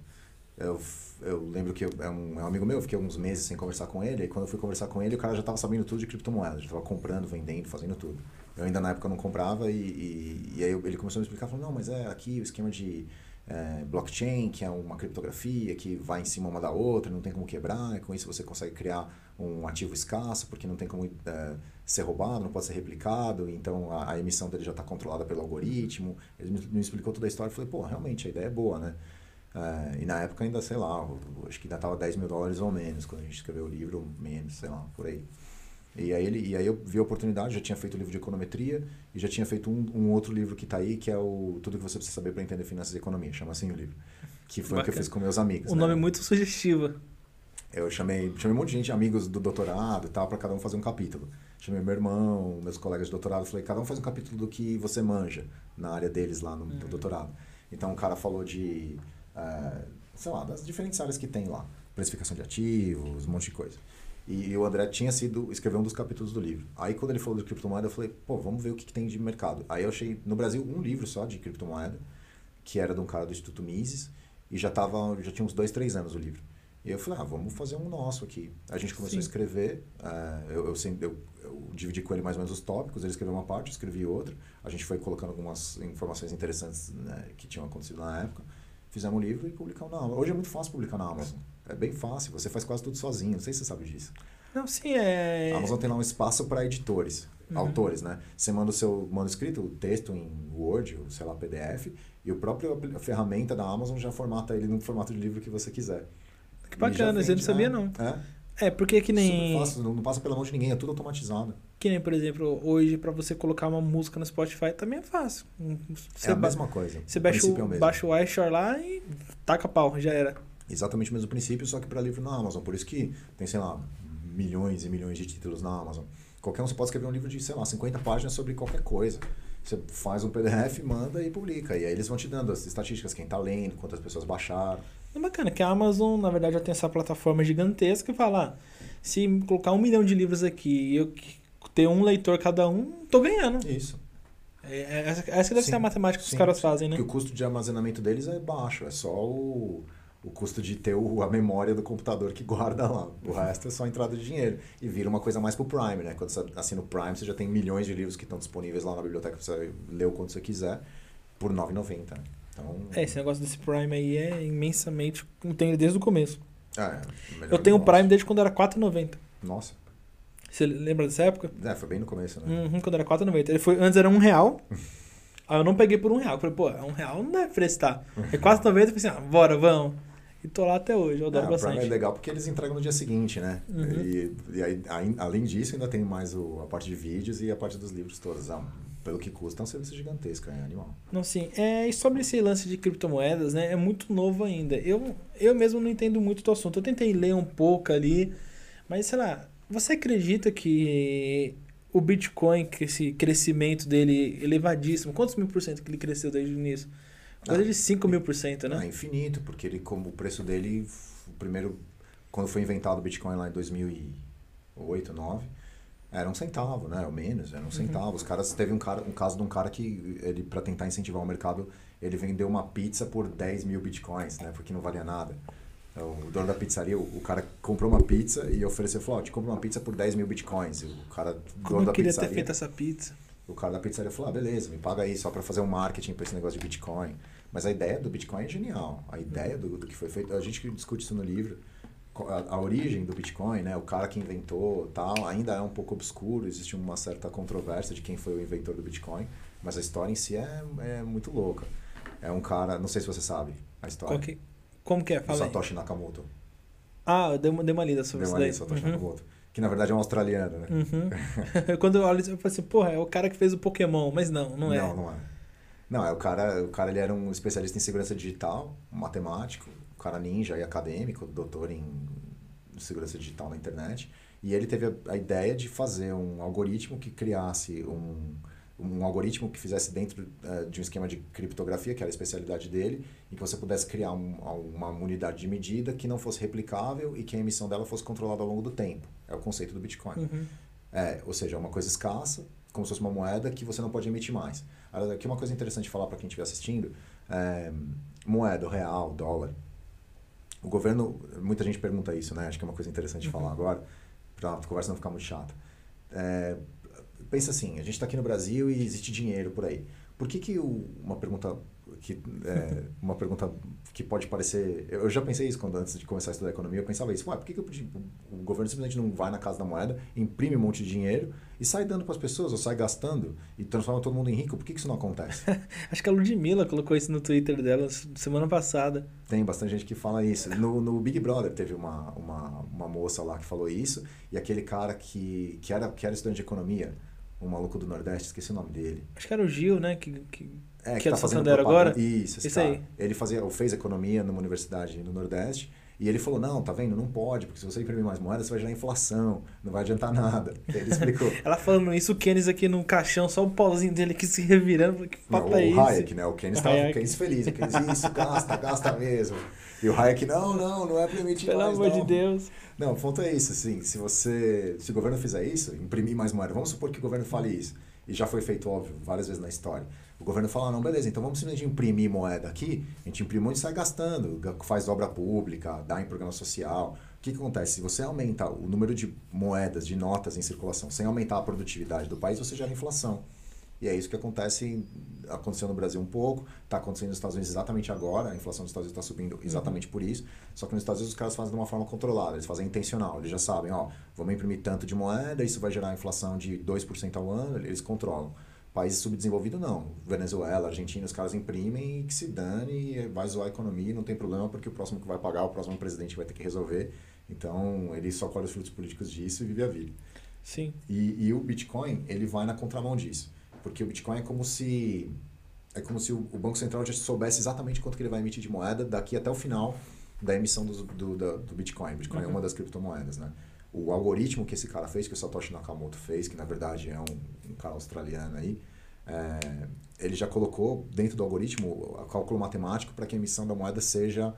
Eu, eu lembro que eu- é, um, é um amigo meu, eu fiquei alguns meses sem conversar com ele. E quando eu fui conversar com ele, o cara já estava sabendo tudo de criptomoedas, já estava comprando, vendendo, fazendo tudo. Eu ainda na época não comprava e, e, e aí ele começou a me explicar, falou, não, mas é aqui o esquema de é, blockchain, que é uma criptografia que vai em cima uma da outra, não tem como quebrar, e com isso você consegue criar um ativo escasso, porque não tem como é, ser roubado, não pode ser replicado, então a, a emissão dele já está controlada pelo algoritmo. Ele me, me explicou toda a história e falei, pô, realmente a ideia é boa, né? É, e na época ainda, sei lá, acho que ainda estava 10 mil dólares ou menos, quando a gente escreveu o livro, menos, sei lá, por aí. E aí, ele, e aí eu vi a oportunidade, já tinha feito o livro de econometria e já tinha feito um, um outro livro que está aí, que é o Tudo que você precisa saber para entender finanças e economia, chama assim o livro. Que foi o que eu Bacana. fiz com meus amigos. O né? nome é muito sugestivo. Eu chamei, chamei um monte de gente, amigos do doutorado e tal, para cada um fazer um capítulo. Chamei meu irmão, meus colegas de doutorado, falei, cada um faz um capítulo do que você manja na área deles lá no, no doutorado. Então o cara falou de, eh, sei lá, das diferentes áreas que tem lá. Precificação de ativos, um monte de coisa. E, o André tinha sido, escreveu um dos capítulos do livro. Aí quando ele falou de criptomoeda, eu falei, pô, vamos ver o que, que tem de mercado. Aí eu achei, no Brasil, um livro só de criptomoeda, que era de um cara do Instituto Mises, e já, tava, já tinha uns dois, três anos o livro. E eu falei, ah, vamos fazer um nosso aqui. A gente começou Sim. a escrever, eh, eu, eu, sempre, eu, eu dividi com ele mais ou menos os tópicos, ele escreveu uma parte, eu escrevi outra. A gente foi colocando algumas informações interessantes né, que tinham acontecido na época. Fizemos um livro e publicamos na Amazon. Hoje é muito fácil publicar na Amazon. É bem fácil, você faz quase tudo sozinho, não sei se você sabe disso. Não, sim, é. A Amazon tem lá um espaço para editores, Uhum. autores, né? Você manda o seu manuscrito, o texto em Word, ou sei lá, PDF, e o próprio a ferramenta da Amazon já formata ele no formato de livro que você quiser. Que bacana, eu não sabia é, não. É, É, porque que nem. super fácil, não, passa pela mão de ninguém, é tudo automatizado. Que nem, por exemplo, hoje pra você colocar uma música no Spotify também é fácil. Você, é a mesma coisa. você baixa é o, mesmo. baixa o iShore lá e taca pau, já era. Exatamente o mesmo princípio, só que para livro na Amazon. Por isso que tem, sei lá, milhões e milhões de títulos na Amazon. Qualquer um você pode escrever um livro de, sei lá, 50 páginas sobre qualquer coisa. Você faz um PDF, manda e publica. E aí eles vão te dando as estatísticas, quem tá lendo, quantas pessoas baixaram. É bacana que a Amazon, na verdade, já tem essa plataforma gigantesca e fala, ah, se colocar um milhão de livros aqui e eu ter um leitor cada um, tô ganhando. Isso. É, é, essa, essa deve Sim. ser a matemática que Sim. os caras fazem, né? Porque o custo de armazenamento deles é baixo, é só o, o custo de ter o- a memória do computador que guarda lá. O resto é só entrada de dinheiro. E vira uma coisa mais pro Prime, né? Quando você assina o Prime, você já tem milhões de livros que estão disponíveis lá na biblioteca pra você ler o quanto você quiser, por R$ 9,90. né? Então, É, esse negócio desse Prime aí é imensamente. Eu tenho desde o começo. é, melhor Eu tenho o. Prime desde quando era 4,90. Nossa. Você lembra dessa época? É, foi bem no começo, né? Uhum, quando era 4,90. Ele foi, antes era um real. [laughs] Aí eu não peguei por um real. Eu falei, pô, é um real não deve prestar. [laughs] É 4,90. Eu falei assim, ah, bora, vamos. E tô lá até hoje, eu adoro É, o Prime bastante. é legal porque eles entregam no dia seguinte, né? Uhum. E, e aí, além disso, ainda tem mais o, a parte de vídeos e a parte dos livros todos. Ah, pelo que custa, é um serviço gigantesco, é animal. Não, sim. É, e sobre esse lance de criptomoedas, né? É muito novo ainda. Eu, eu mesmo não entendo muito do assunto. Eu tentei ler um pouco ali, mas sei lá, você acredita que o Bitcoin, que esse crescimento dele elevadíssimo, quantos mil por cento que ele cresceu desde o início? Coisa Ah, de 5 mil por cento, É né? infinito, porque ele, como o preço dele, o primeiro, quando foi inventado o Bitcoin lá em 2008, 2009, era um centavo, né? Ou menos, era um centavo. Os caras, teve um, cara, um caso de um cara que, ele para tentar incentivar o mercado, ele vendeu uma pizza por 10 mil Bitcoins, né? Porque não valia nada. Então, O dono da pizzaria, o cara comprou uma pizza e ofereceu, falou, ó, te compro uma pizza por 10 mil Bitcoins. E o cara, dono Como eu da queria ter pizzaria... feito essa pizza? O cara da pizzaria falou, ah, beleza, me paga aí só para fazer um marketing para esse negócio de Bitcoin. Mas a ideia do Bitcoin é genial. A ideia do, do que foi feito, a gente discute isso no livro, a, a origem do Bitcoin, né, o cara que inventou, tal, ainda é um pouco obscuro, existe uma certa controvérsia de quem foi o inventor do Bitcoin, mas a história em si é, é muito louca. É um cara, não sei se você sabe a história. Que- como que é? Fala aí. Satoshi Nakamoto. Ah, eu dei uma, dei uma lida sobre isso uma daí. lista, Satoshi Uhum. Nakamoto. Que na verdade é um australiano, né? Uhum. [laughs] Quando eu olho eu falo assim, porra, é o cara que fez o Pokémon, mas não, não é. Não, não é. Não, é o cara, o cara ele era um especialista em segurança digital, um matemático, um cara ninja e acadêmico, doutor em segurança digital na internet. E ele teve a, a ideia de fazer um algoritmo que criasse um, um algoritmo que fizesse dentro eh, de um esquema de criptografia, que era a especialidade dele, e que você pudesse criar um- uma unidade de medida que não fosse replicável e que a emissão dela fosse controlada ao longo do tempo. É o conceito do Bitcoin. Uhum. É, ou seja, é uma coisa escassa, como se fosse uma moeda que você não pode emitir mais. Agora, Aqui uma coisa interessante de falar para quem estiver assistindo, é, moeda, real, dólar. O governo, muita gente pergunta isso, né? Acho que é uma coisa interessante de falar agora, para a conversa não ficar muito chata. É, pensa assim, a gente está aqui no Brasil e existe dinheiro por aí. Por que que o, uma pergunta que é, uma pergunta que pode parecer eu já pensei isso quando antes de começar a estudar economia eu pensava isso ué, por que, que eu, tipo, o governo simplesmente não vai na casa da moeda imprime um monte de dinheiro e sai dando para as pessoas ou sai gastando e transforma todo mundo em rico por que, que isso não acontece [laughs] Acho que a Ludmilla colocou isso no Twitter dela semana passada. Tem bastante gente que fala isso. No, no Big Brother teve uma, uma, uma moça lá que falou isso, e aquele cara que, que, era, que era estudante de economia, um maluco do Nordeste, esqueci o nome dele. Acho que era o Gil, né? Que, que... É, Que é tá do fazendo agora? Isso, cara. aí. Ele fazia, ou fez economia numa universidade no Nordeste, e ele falou, não, tá vendo, não pode, porque se você imprimir mais moedas, você vai gerar inflação, não vai adiantar nada. [laughs] Ele explicou. [laughs] Ela falando isso, o Keynes aqui no caixão, só o pauzinho dele aqui se revirando. Que Não, papo o é esse? Hayek, né? O Keynes O estava Hayek. Keynes feliz. O Keynes, isso, gasta, gasta mesmo. E o Hayek, não, não, não é permitido Pelo mais, amor não. de Deus. Não, o ponto é isso, assim, se você, se o governo fizer isso, imprimir mais moeda, vamos supor que o governo fale isso, e já foi feito, óbvio, várias vezes na história. O governo fala, não, beleza, então vamos simplesmente imprimir moeda aqui, a gente imprime e sai gastando, ga- faz obra pública, dá em programa social. O que, que acontece? Se você aumenta o número de moedas, de notas em circulação, sem aumentar a produtividade do país, você gera inflação. E é isso que acontece, aconteceu no Brasil um pouco, está acontecendo nos Estados Unidos exatamente agora, a inflação dos Estados Unidos está subindo exatamente por isso, só que nos Estados Unidos os caras fazem de uma forma controlada, eles fazem intencional, eles já sabem, ó, vamos imprimir tanto de moeda, isso vai gerar inflação de 2% ao ano, eles controlam. Países subdesenvolvidos não, Venezuela, Argentina, os caras imprimem e que se dane, vai zoar a economia, não tem problema, porque o próximo que vai pagar, o próximo presidente vai ter que resolver, então ele só colhe os frutos políticos disso e vive a vida. Sim. E, e o Bitcoin, ele vai na contramão disso. Porque o Bitcoin é como se é como se o, Banco Central já soubesse exatamente quanto que ele vai emitir de moeda daqui até o final da emissão do, do, da- do Bitcoin. Bitcoin é Uhum. uma das criptomoedas, né? O algoritmo que esse cara fez, que o Satoshi Nakamoto fez, que na verdade é um, um cara australiano aí, é, ele já colocou dentro do algoritmo o cálculo matemático para que a emissão da moeda seja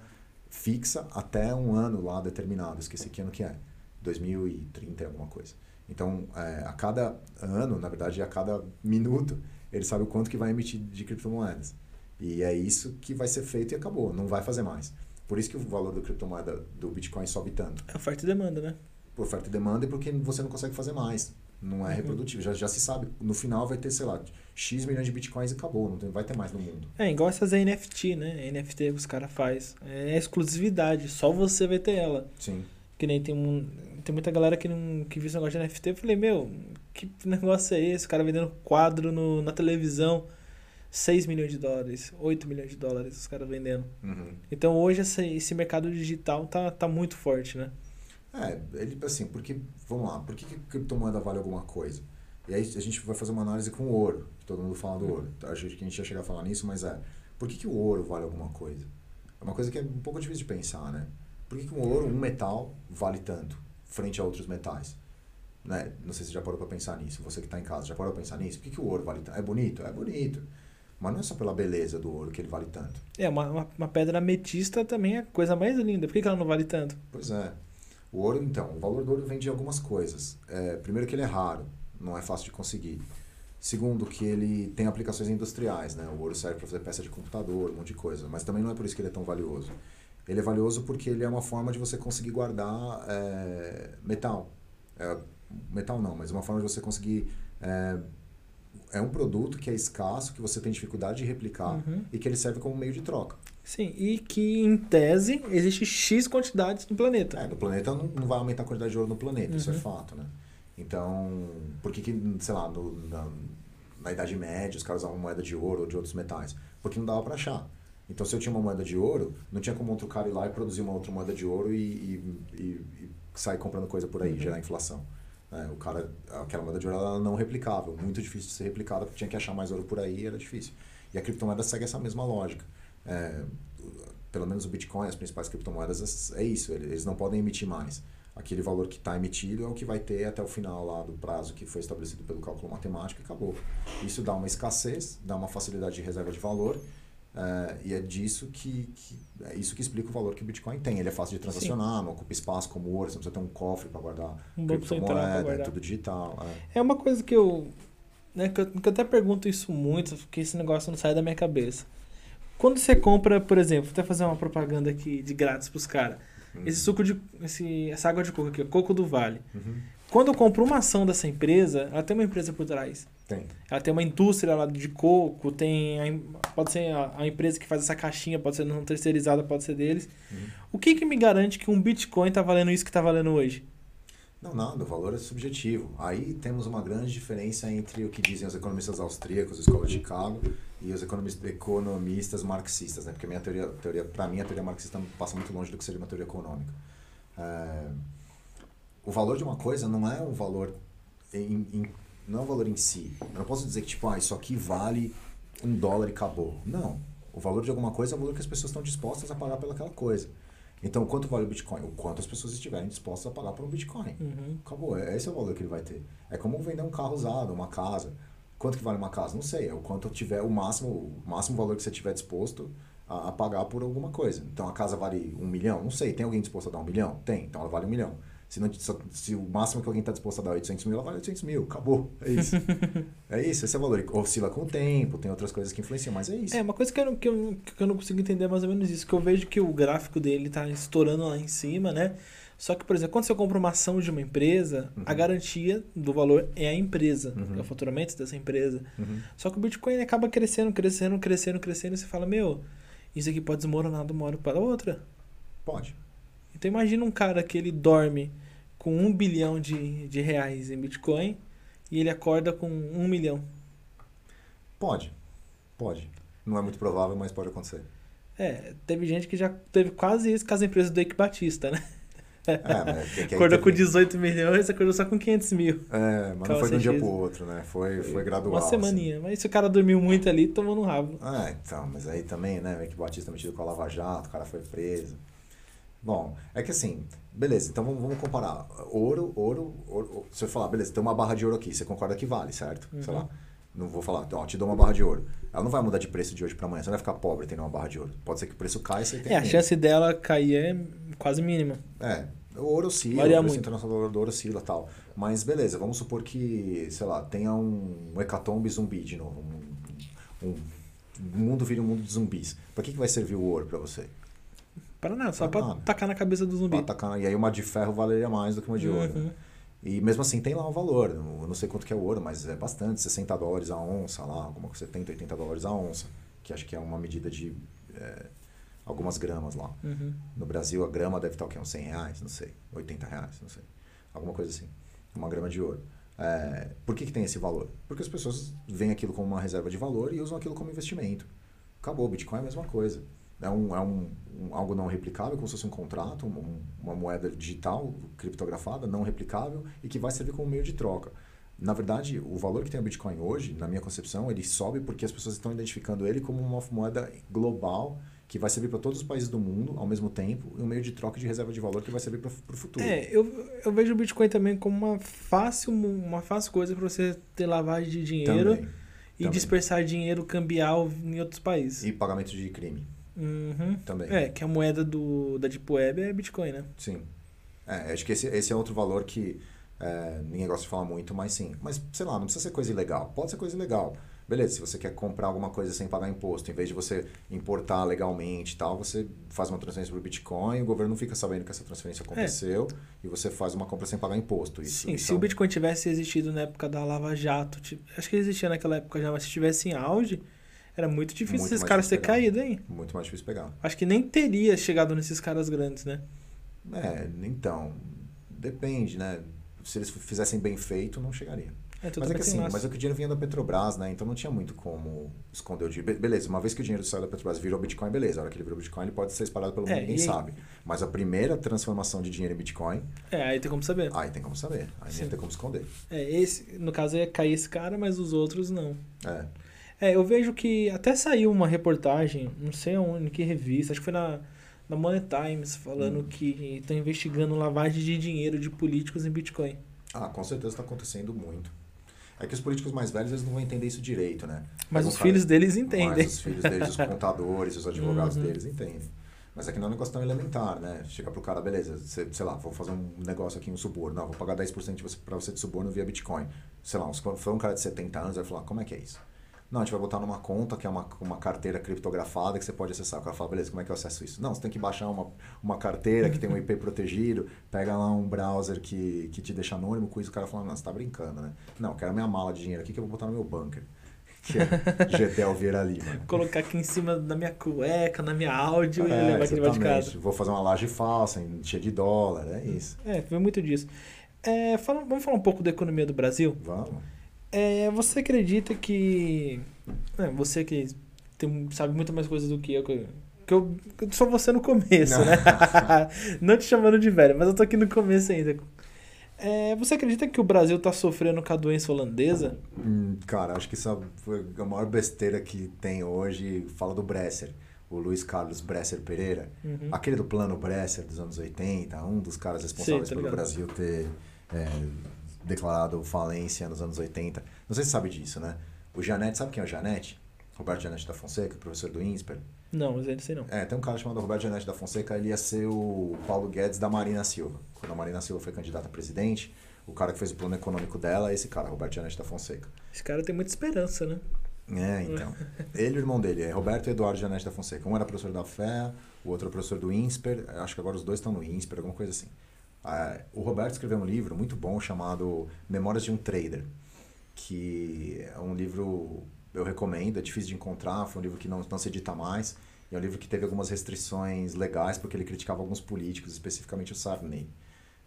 fixa até um ano lá determinado. Esqueci que ano que é. 2030 e alguma coisa. Então, é, a cada ano, na verdade, a cada minuto, ele sabe o quanto que vai emitir de criptomoedas. E é isso que vai ser feito e acabou, não vai fazer mais. Por isso que o valor da criptomoeda do Bitcoin sobe tanto. É oferta e demanda, né? Por oferta e demanda e porque você não consegue fazer mais. Não é Uhum. reprodutivo. Já, já se sabe. No final vai ter, sei lá, X milhões de Bitcoins e acabou. Não tem, vai ter mais no mundo. É, igual essas NFT, né? NFT que os caras fazem. É exclusividade, só você vai ter ela. Sim. Que nem tem um. Tem muita galera que, não, que viu esse negócio de NFT. Eu falei, meu, que negócio é esse? O cara vendendo quadro no, na televisão. 6 milhões de dólares, 8 milhões de dólares os caras vendendo. Uhum. Então hoje esse, esse mercado digital tá, tá muito forte, né? É, ele assim, porque, vamos lá, por que, que criptomoeda vale alguma coisa? E aí a gente vai fazer uma análise com o ouro, que todo mundo fala do ouro. Acho que a gente ia chegar a falar nisso, mas é, por que, que o ouro vale alguma coisa? É uma coisa que é um pouco difícil de pensar, né? Por que, que o ouro, um metal, vale tanto frente a outros metais? Né? Não sei se você já parou para pensar nisso, você que está em casa, já parou para pensar nisso? Por que, que o ouro vale tanto? É bonito? É bonito. Mas não é só pela beleza do ouro que ele vale tanto. É, uma, uma, uma pedra ametista também é a coisa mais linda. Por que, que ela não vale tanto? Pois é. O ouro, então, o valor do ouro vem de algumas coisas. É, primeiro que ele é raro, não é fácil de conseguir. Segundo que ele tem aplicações industriais, né? O ouro serve para fazer peça de computador, um monte de coisa. Mas também não é por isso que ele é tão valioso. Ele é valioso porque ele é uma forma de você conseguir guardar é, metal. É, metal não, mas uma forma de você conseguir... É, é um produto que é escasso, que você tem dificuldade de replicar Uhum. e que ele serve como meio de troca. Sim, e que em tese existe X quantidades no planeta. É, no planeta não, não vai aumentar a quantidade de ouro no planeta, isso é Uhum. fato, né? Então, por que, que sei lá, no, na, na Idade Média os caras usavam moeda de ouro ou de outros metais? Porque não dava para achar. Então, se eu tinha uma moeda de ouro, não tinha como outro cara ir lá e produzir uma outra moeda de ouro e, e, e, e sair comprando coisa por aí, Uhum. gerar inflação. É, o cara, aquela moeda de ouro era não replicável, muito difícil de ser replicada, porque tinha que achar mais ouro por aí, era difícil. E a criptomoeda segue essa mesma lógica. É, pelo menos o Bitcoin, as principais criptomoedas, é isso, eles não podem emitir mais. Aquele valor que está emitido é o que vai ter até o final lá do prazo que foi estabelecido pelo cálculo matemático e acabou. Isso dá uma escassez, dá uma facilidade de reserva de valor, é, e é disso que, que é isso que explica o valor que o Bitcoin tem. Ele é fácil de transacionar, não ocupa espaço como o ouro, você não precisa ter um cofre para guardar Um criptomoeda, é tudo digital. é. É uma coisa que eu, né, que eu. que eu até pergunto isso muito, porque esse negócio não sai da minha cabeça. Quando você compra, por exemplo, vou até fazer uma propaganda aqui de grátis pros caras. Esse suco de. Esse, essa água de coco aqui, ó, Coco do Vale. Uhum. Quando eu compro uma ação dessa empresa, ela tem uma empresa por trás. Tem. Ela tem uma indústria lá de coco, tem a pode ser a, a empresa que faz essa caixinha, pode ser não terceirizada, pode ser deles. Uhum. O que que me garante que um Bitcoin tá valendo isso que tá valendo hoje? Não, nada, o valor é subjetivo. Aí temos uma grande diferença entre o que dizem os economistas austríacos, Escola de Chicago, e os economistas, economistas marxistas, né? Porque a minha teoria, teoria para mim, a teoria marxista passa muito longe do que seria uma teoria econômica. É, o valor de uma coisa não é um valor em, em- não é um valor em si. Eu não posso dizer que, tipo, ah, isso aqui vale um dólar e acabou. Não. O valor de alguma coisa é o valor que as pessoas estão dispostas a pagar pelaquela coisa. Então, quanto vale o Bitcoin? O quanto as pessoas estiverem dispostas a pagar por um Bitcoin. Uhum. Acabou, é- esse é o valor que ele vai ter. É como vender um carro usado, uma casa. Quanto que vale uma casa? Não sei, é o quanto tiver o máximo, o máximo valor que você tiver disposto a, a pagar por alguma coisa. Então a casa vale um milhão? Não sei, tem alguém disposto a dar um milhão? Tem, então ela vale um milhão. Se, não, se, o máximo que alguém está disposto a dar é 800 mil, ela vale 800 mil, acabou. É isso. [laughs] é isso, esse é o valor. Oscila com o tempo, tem outras coisas que influenciam, mas é isso. É, uma coisa que eu, não, que, eu, que eu não consigo entender é mais ou menos isso, que eu vejo que o gráfico dele tá estourando lá em cima, né? Só que, por exemplo, quando você compra uma ação de uma empresa, a Uhum. garantia do valor é a empresa, Uhum. é o faturamento dessa empresa. Uhum. Só que o Bitcoin acaba crescendo, crescendo, crescendo, crescendo, e você fala, meu, isso aqui pode desmoronar de uma hora para outra. Pode. Então imagina um cara que ele dorme com um bilhão de, de reais em Bitcoin e ele acorda com um milhão. Pode. Pode. Não é muito provável, mas pode acontecer. É, teve gente que já teve quase isso com as empresas do Eike Batista, né? É, mas é [laughs] Acordou com teve- 18 milhões, acordou só com 500 mil. É, mas não Calma, foi de um dia pro outro, né? Foi, foi gradual. Uma assim. semaninha. Mas se o cara dormiu muito ali, tomou no rabo. Ah, então, mas aí também, né? Meio que Batista metido com a Lava Jato, o cara foi preso. Bom, é que assim, beleza, então vamos, vamos comparar. Ouro, ouro, ouro. Se eu falar, beleza, tem uma barra de ouro aqui, você concorda que vale, certo? Sei Uhum. lá. Não vou falar, ó, te dou uma barra de ouro. Ela não vai mudar de preço de hoje pra amanhã, você não vai ficar pobre tendo uma barra de ouro. Pode ser que o preço caia e você tenha É, a menos. chance dela cair é quase mínima. É, O ouro oscila, Varia o preço muito. internacional do ouro oscila e tal. Mas beleza, vamos supor que, sei lá, tenha um, um hecatombe zumbi de novo. Um, um, o mundo vira um mundo de zumbis. Pra que, que vai servir o ouro pra você? Para nada, só pra nada. tacar na cabeça do zumbi. Pra atacar, e aí uma de ferro valeria mais do que uma de ouro. Uhum. né? E mesmo assim tem lá um valor. Eu não sei quanto que é o ouro, mas é bastante, 60 dólares a onça lá, alguma coisa, 70, 80 dólares a onça. Que acho que é uma medida de é, algumas gramas lá. Uhum. No Brasil a grama deve estar o quê? Uns 100 reais? Não sei. 80 reais? Não sei. Alguma coisa assim. Uma grama de ouro. É, por que, que tem esse valor? Porque as pessoas veem aquilo como uma reserva de valor e usam aquilo como investimento. Acabou. Bitcoin é a mesma coisa. É, um, é um, um- algo não replicável, como se fosse um contrato, um- uma moeda digital, criptografada, não replicável e que vai servir como meio de troca. Na verdade, o valor que tem o Bitcoin hoje, na minha concepção, ele sobe porque as pessoas estão identificando ele como uma moeda global que vai servir para todos os países do mundo ao mesmo tempo e um meio de troca de reserva de valor que vai servir para o futuro. É, eu, eu vejo o Bitcoin também como uma fácil, uma fácil coisa para você ter lavagem de dinheiro Também. e também. dispersar dinheiro cambial em outros países. E pagamento de crime Uhum. também. É, que a moeda do, da Deep Web é Bitcoin, né? Sim. É, acho que esse, esse é outro valor que é, ninguém gosta de falar muito, mas sim. Mas, sei lá, não precisa ser coisa ilegal. Pode ser coisa ilegal. Beleza, se você quer comprar alguma coisa sem pagar imposto, em vez de você importar legalmente e tal, você faz uma transferência para o Bitcoin, o governo não fica sabendo que essa transferência aconteceu e você faz uma compra sem pagar imposto. Isso, Sim, isso se é o Bitcoin... Tivesse existido na época da Lava Jato, acho que ele existia naquela época já, mas se tivesse em auge, era muito difícil Muito esses caras ter pegar. caído, hein? Muito mais difícil pegar. Acho que nem teria chegado nesses caras grandes, né? É, então, depende, né? Se eles fizessem bem feito, não chegaria. É, tudo Mas é que assim, laço. mas é que o dinheiro vinha da Petrobras, né? Então não tinha muito como esconder o dinheiro. Be- Beleza, uma vez que o dinheiro saiu da Petrobras virou Bitcoin, beleza. A hora que ele virou Bitcoin, ele pode ser espalhado pelo mundo, É, ninguém sabe. Mas a primeira transformação de dinheiro em Bitcoin, É, aí tem como saber. aí tem como saber. Aí Sim. nem tem como esconder. É, esse, no caso ia cair esse cara, mas os outros não. É. É, eu vejo que até saiu uma reportagem, não sei onde, em que revista, acho que foi na, na Money Times, falando Hum. que estão investigando lavagem de dinheiro de políticos em Bitcoin. Ah, com certeza está acontecendo muito. É que os políticos mais velhos eles não vão entender isso direito, né? Mas os um filhos cara- deles entendem. Mas os filhos deles, os [laughs] contadores, os advogados Uhum. deles entendem. Mas aqui não é um negócio tão elementar, né? Chega pro cara, beleza, você, sei lá, vou fazer um negócio aqui, um suborno. Não, vou pagar 10% de você, pra você de suborno via Bitcoin. Sei lá, se for um cara de 70 anos, vai falar, como é que é isso? Não, a gente vai botar numa conta que é uma, uma carteira criptografada que você pode acessar. O cara fala, beleza, como é que eu acesso isso? Não, você tem que baixar uma, uma carteira que tem um IP [laughs] protegido, pega lá um browser que, que te deixa anônimo, com isso o cara fala, não, você tá brincando, né? Não, eu quero minha mala de dinheiro aqui que eu vou botar no meu bunker. [laughs] Que é Gedel Vieira Lima. [laughs] Colocar aqui em cima da minha cueca, na minha áudio e É, levar aquele de casa. Vou fazer uma laje falsa, cheia de dólar, é isso. É, vê muito disso. É, fala- vamos falar um pouco da economia do Brasil? Vamos. É, você acredita que. é, você que tem- sabe muito mais coisas do que eu. Que eu, que eu sou você no começo, Não. né? [laughs] Não te chamando de velho, mas eu tô aqui no começo ainda. É, você acredita que o Brasil tá sofrendo com a doença holandesa? Hum, cara, acho que isso foi a maior besteira que tem hoje. Fala do Bresser, o Luiz Carlos Bresser Pereira. Uhum. Aquele do plano Bresser dos anos 80, um dos caras responsáveis Sei, tá pelo. Brasil ter é, declarado falência nos anos 80. Não sei se você sabe disso, né? O Janete, sabe quem é o Janete? Roberto Janete da Fonseca, professor do INSPER. Não, mas ele sei não. É, tem um cara chamado Roberto Janete da Fonseca, ele ia ser o Paulo Guedes da Marina Silva. Quando a Marina Silva foi candidata a presidente, o cara que fez o plano econômico dela é esse cara, Roberto Janete da Fonseca. Esse cara tem muita esperança, né? É, então. [laughs] Ele e o irmão dele, é Roberto e Eduardo Janete da Fonseca. Um era professor da FEA, o outro é professor do INSPER. Acho que agora os dois estão no INSPER, alguma coisa assim. Ah, o Roberto escreveu um livro muito bom chamado Memórias de um Trader, que é um livro eu recomendo, é difícil de encontrar, foi um livro que não, não se edita mais, e é um livro que teve algumas restrições legais porque ele criticava alguns políticos, especificamente o Sarney.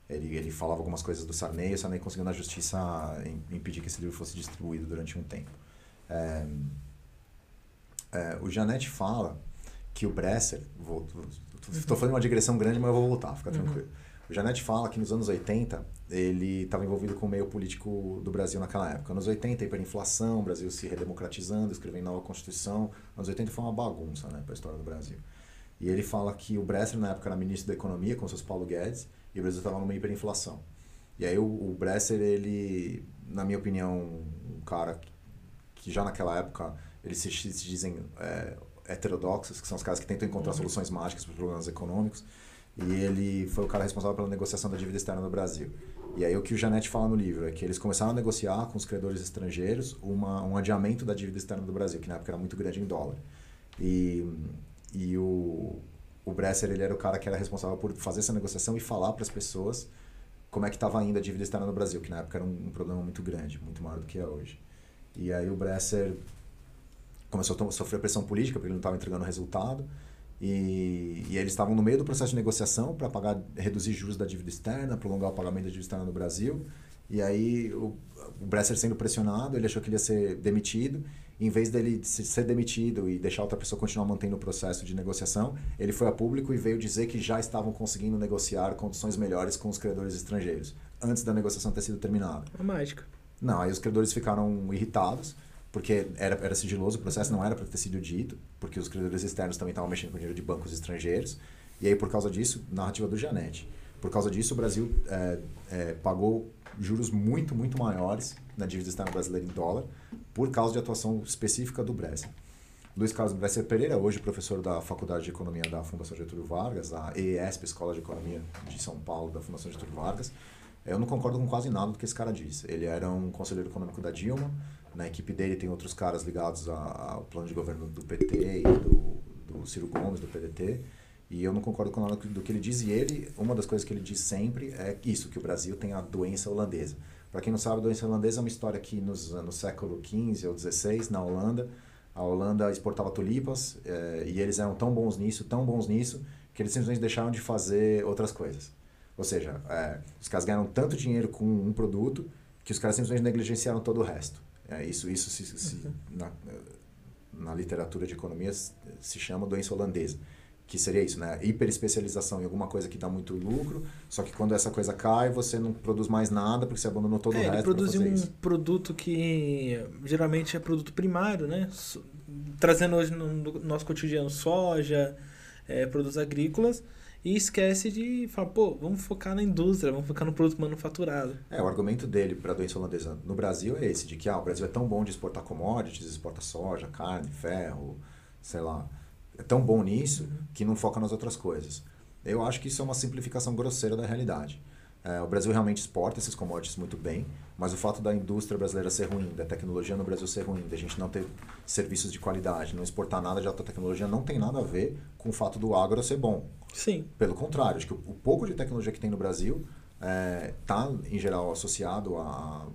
Ele, ele falava algumas coisas do Sarney e o Sarney conseguiu na justiça im- impedir que esse livro fosse distribuído durante um tempo. É, é, o Janete fala que o Bresser, estou fazendo uma digressão grande, mas eu vou voltar, fica Uhum. O Janete fala que nos anos 80 ele estava envolvido com o meio político do Brasil naquela época. Nos 80, hiperinflação, o Brasil se redemocratizando, escrevendo nova Constituição. Anos 80 foi uma bagunça né, para a história do Brasil. E ele fala que o Bresser, na época, era ministro da Economia, com seus Paulo Guedes, e o Brasil estava numa hiperinflação. E aí o, o Bresser, ele, na minha opinião, um cara que- que já naquela época eles se, se dizem é, heterodoxos, que são os caras que tentam encontrar Uhum. soluções mágicas para os problemas econômicos. E ele foi o cara responsável pela negociação da dívida externa no Brasil. E aí o que o Janete fala no livro é que eles começaram a negociar com os credores estrangeiros uma, um adiamento da dívida externa do Brasil, que na época era muito grande em dólar. E, e o, o Bresser ele era o cara que era responsável por fazer essa negociação e falar para as pessoas como é que estava ainda a dívida externa no Brasil, que na época era um, um, problema muito grande, muito maior do que é hoje. E aí o Bresser começou a sofrer pressão política porque ele não estava entregando resultado. E, e eles estavam no meio do processo de negociação para pagar, reduzir juros da dívida externa, prolongar o pagamento da dívida externa no Brasil. E aí o, o Bresser sendo pressionado, ele achou que ele ia ser demitido. Em vez dele ser demitido e deixar outra pessoa continuar mantendo o processo de negociação, ele foi a público e veio dizer que já estavam conseguindo negociar condições melhores com os credores estrangeiros, antes da negociação ter sido terminada. A mágica. Não, aí os credores ficaram irritados porque era, era sigiloso, o processo não era para ter sido dito, porque os credores externos também estavam mexendo com dinheiro de bancos estrangeiros. E aí, por causa disso, narrativa do Janete. Por causa disso, o Brasil é, é, pagou juros muito, muito maiores na dívida externa brasileira em dólar, por causa de atuação específica do Bresser. Luiz Carlos Bresser Pereira, hoje professor da Faculdade de Economia da Fundação Getúlio Vargas, a EESP, Escola de Economia de São Paulo, da Fundação Getúlio Vargas. Eu não concordo com quase nada do que esse cara disse. Ele era um conselheiro econômico da Dilma, na equipe dele tem outros caras ligados ao plano de governo do PT e do, do Ciro Gomes, do PDT. E eu não concordo com nada do que ele diz. E ele, uma das coisas que ele diz sempre é isso, que o Brasil tem a doença holandesa. Para quem não sabe, a doença holandesa é uma história que nos, no século XV ou XVI, na Holanda, a Holanda exportava tulipas eh, e eles eram tão bons nisso, tão bons nisso, que eles simplesmente deixaram de fazer outras coisas. Ou seja, eh, os caras ganharam tanto dinheiro com um produto que os caras simplesmente negligenciaram todo o resto. É, isso isso se, se, uhum. na, na literatura de economia se chama doença holandesa que seria isso, né? Hiperespecialização em alguma coisa que dá muito lucro, só que quando essa coisa cai, você não produz mais nada porque você abandonou todo é, o resto. Ele produziu um isso. produto que geralmente é produto primário, né? Trazendo hoje no nosso cotidiano soja, é, produtos agrícolas, e esquece de falar, pô, vamos focar na indústria, vamos focar no produto manufaturado. É, o argumento dele para a doença holandesa no Brasil é esse, de que ah, o Brasil é tão bom de exportar commodities, exporta soja, carne, ferro, sei lá, é tão bom nisso uhum. que não foca nas outras coisas. Eu acho que isso é uma simplificação grosseira da realidade. É, o Brasil realmente exporta esses commodities muito bem, mas o fato da indústria brasileira ser ruim, da tecnologia no Brasil ser ruim, da gente não ter serviços de qualidade, não exportar nada de alta tecnologia, não tem nada a ver com o fato do agro ser bom. Sim. Pelo contrário, acho que o, pouco de tecnologia que tem no Brasil está, é, tá, em geral, associado a,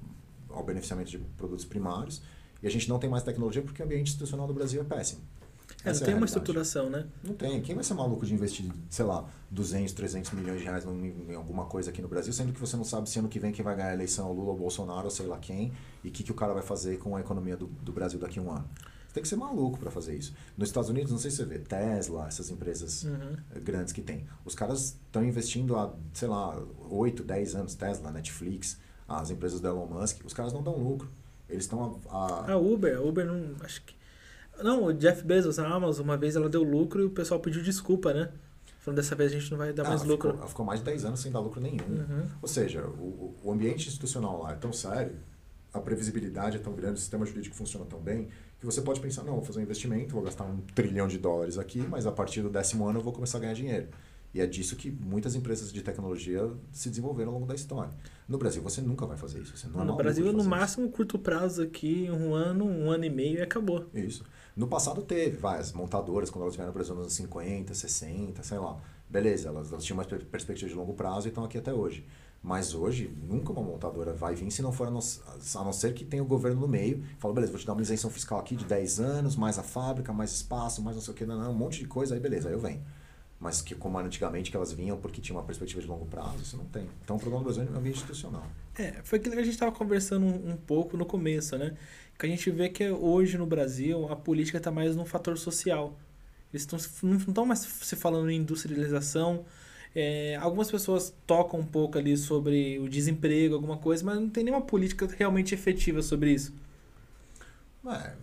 ao beneficiamento de produtos primários e a gente não tem mais tecnologia porque o ambiente institucional do Brasil é péssimo. É, não tem é uma estruturação, né? Não tem. Quem vai ser maluco de investir, sei lá, 200, 300 milhões de reais em, em alguma coisa aqui no Brasil, sendo que você não sabe se ano que vem quem vai ganhar a eleição é o Lula ou Bolsonaro, ou sei lá quem, e o que, que o cara vai fazer com a economia do, do Brasil daqui a um ano. Tem que ser maluco para fazer isso. Nos Estados Unidos, não sei se você vê, Tesla, essas empresas uhum. grandes que tem. Os caras estão investindo há, sei lá, 8, 10 anos, Tesla, Netflix, as empresas do Elon Musk, os caras não dão lucro. Eles estão a, a... a Uber, a Uber não. Acho que não, o Jeff Bezos, a Amazon, uma vez ela deu lucro e o pessoal pediu desculpa, né? Falando dessa vez a gente não vai dar ah, mais ela lucro. Ficou, ela ficou mais de 10 anos sem dar lucro nenhum. Uhum. Ou seja, o, o ambiente institucional lá é tão sério, a previsibilidade é tão grande, o sistema jurídico funciona tão bem, que você pode pensar, não, vou fazer um investimento, vou gastar um trilhão de dólares aqui, mas a partir do décimo ano eu vou começar a ganhar dinheiro. E é disso que muitas empresas de tecnologia se desenvolveram ao longo da história. No Brasil, você nunca vai fazer isso. Você não é no Brasil, no máximo, curto prazo aqui, um ano, um ano e meio e acabou. Isso. No passado teve, vai, as montadoras, quando elas vieram Brasil nos anos 50, 60, sei lá. Beleza, elas, elas tinham mais perspectiva de longo prazo e estão aqui até hoje. Mas hoje, nunca uma montadora vai vir se não for a não, a não ser que tenha o governo no meio. Fala, beleza, vou te dar uma isenção fiscal aqui de 10 anos, mais a fábrica, mais espaço, mais não sei o que, não, não, um monte de coisa, aí beleza, aí eu venho. Mas que como antigamente que elas vinham porque tinha uma perspectiva de longo prazo, isso não tem. Então o problema do Brasil é o ambiente institucional. É, foi aquilo que a gente estava conversando um, um pouco no começo, né? que a gente vê que hoje no Brasil a política está mais no fator social. Eles tão, não estão mais se falando em industrialização. É, algumas pessoas tocam um pouco ali sobre o desemprego, alguma coisa, mas não tem nenhuma política realmente efetiva sobre isso. É,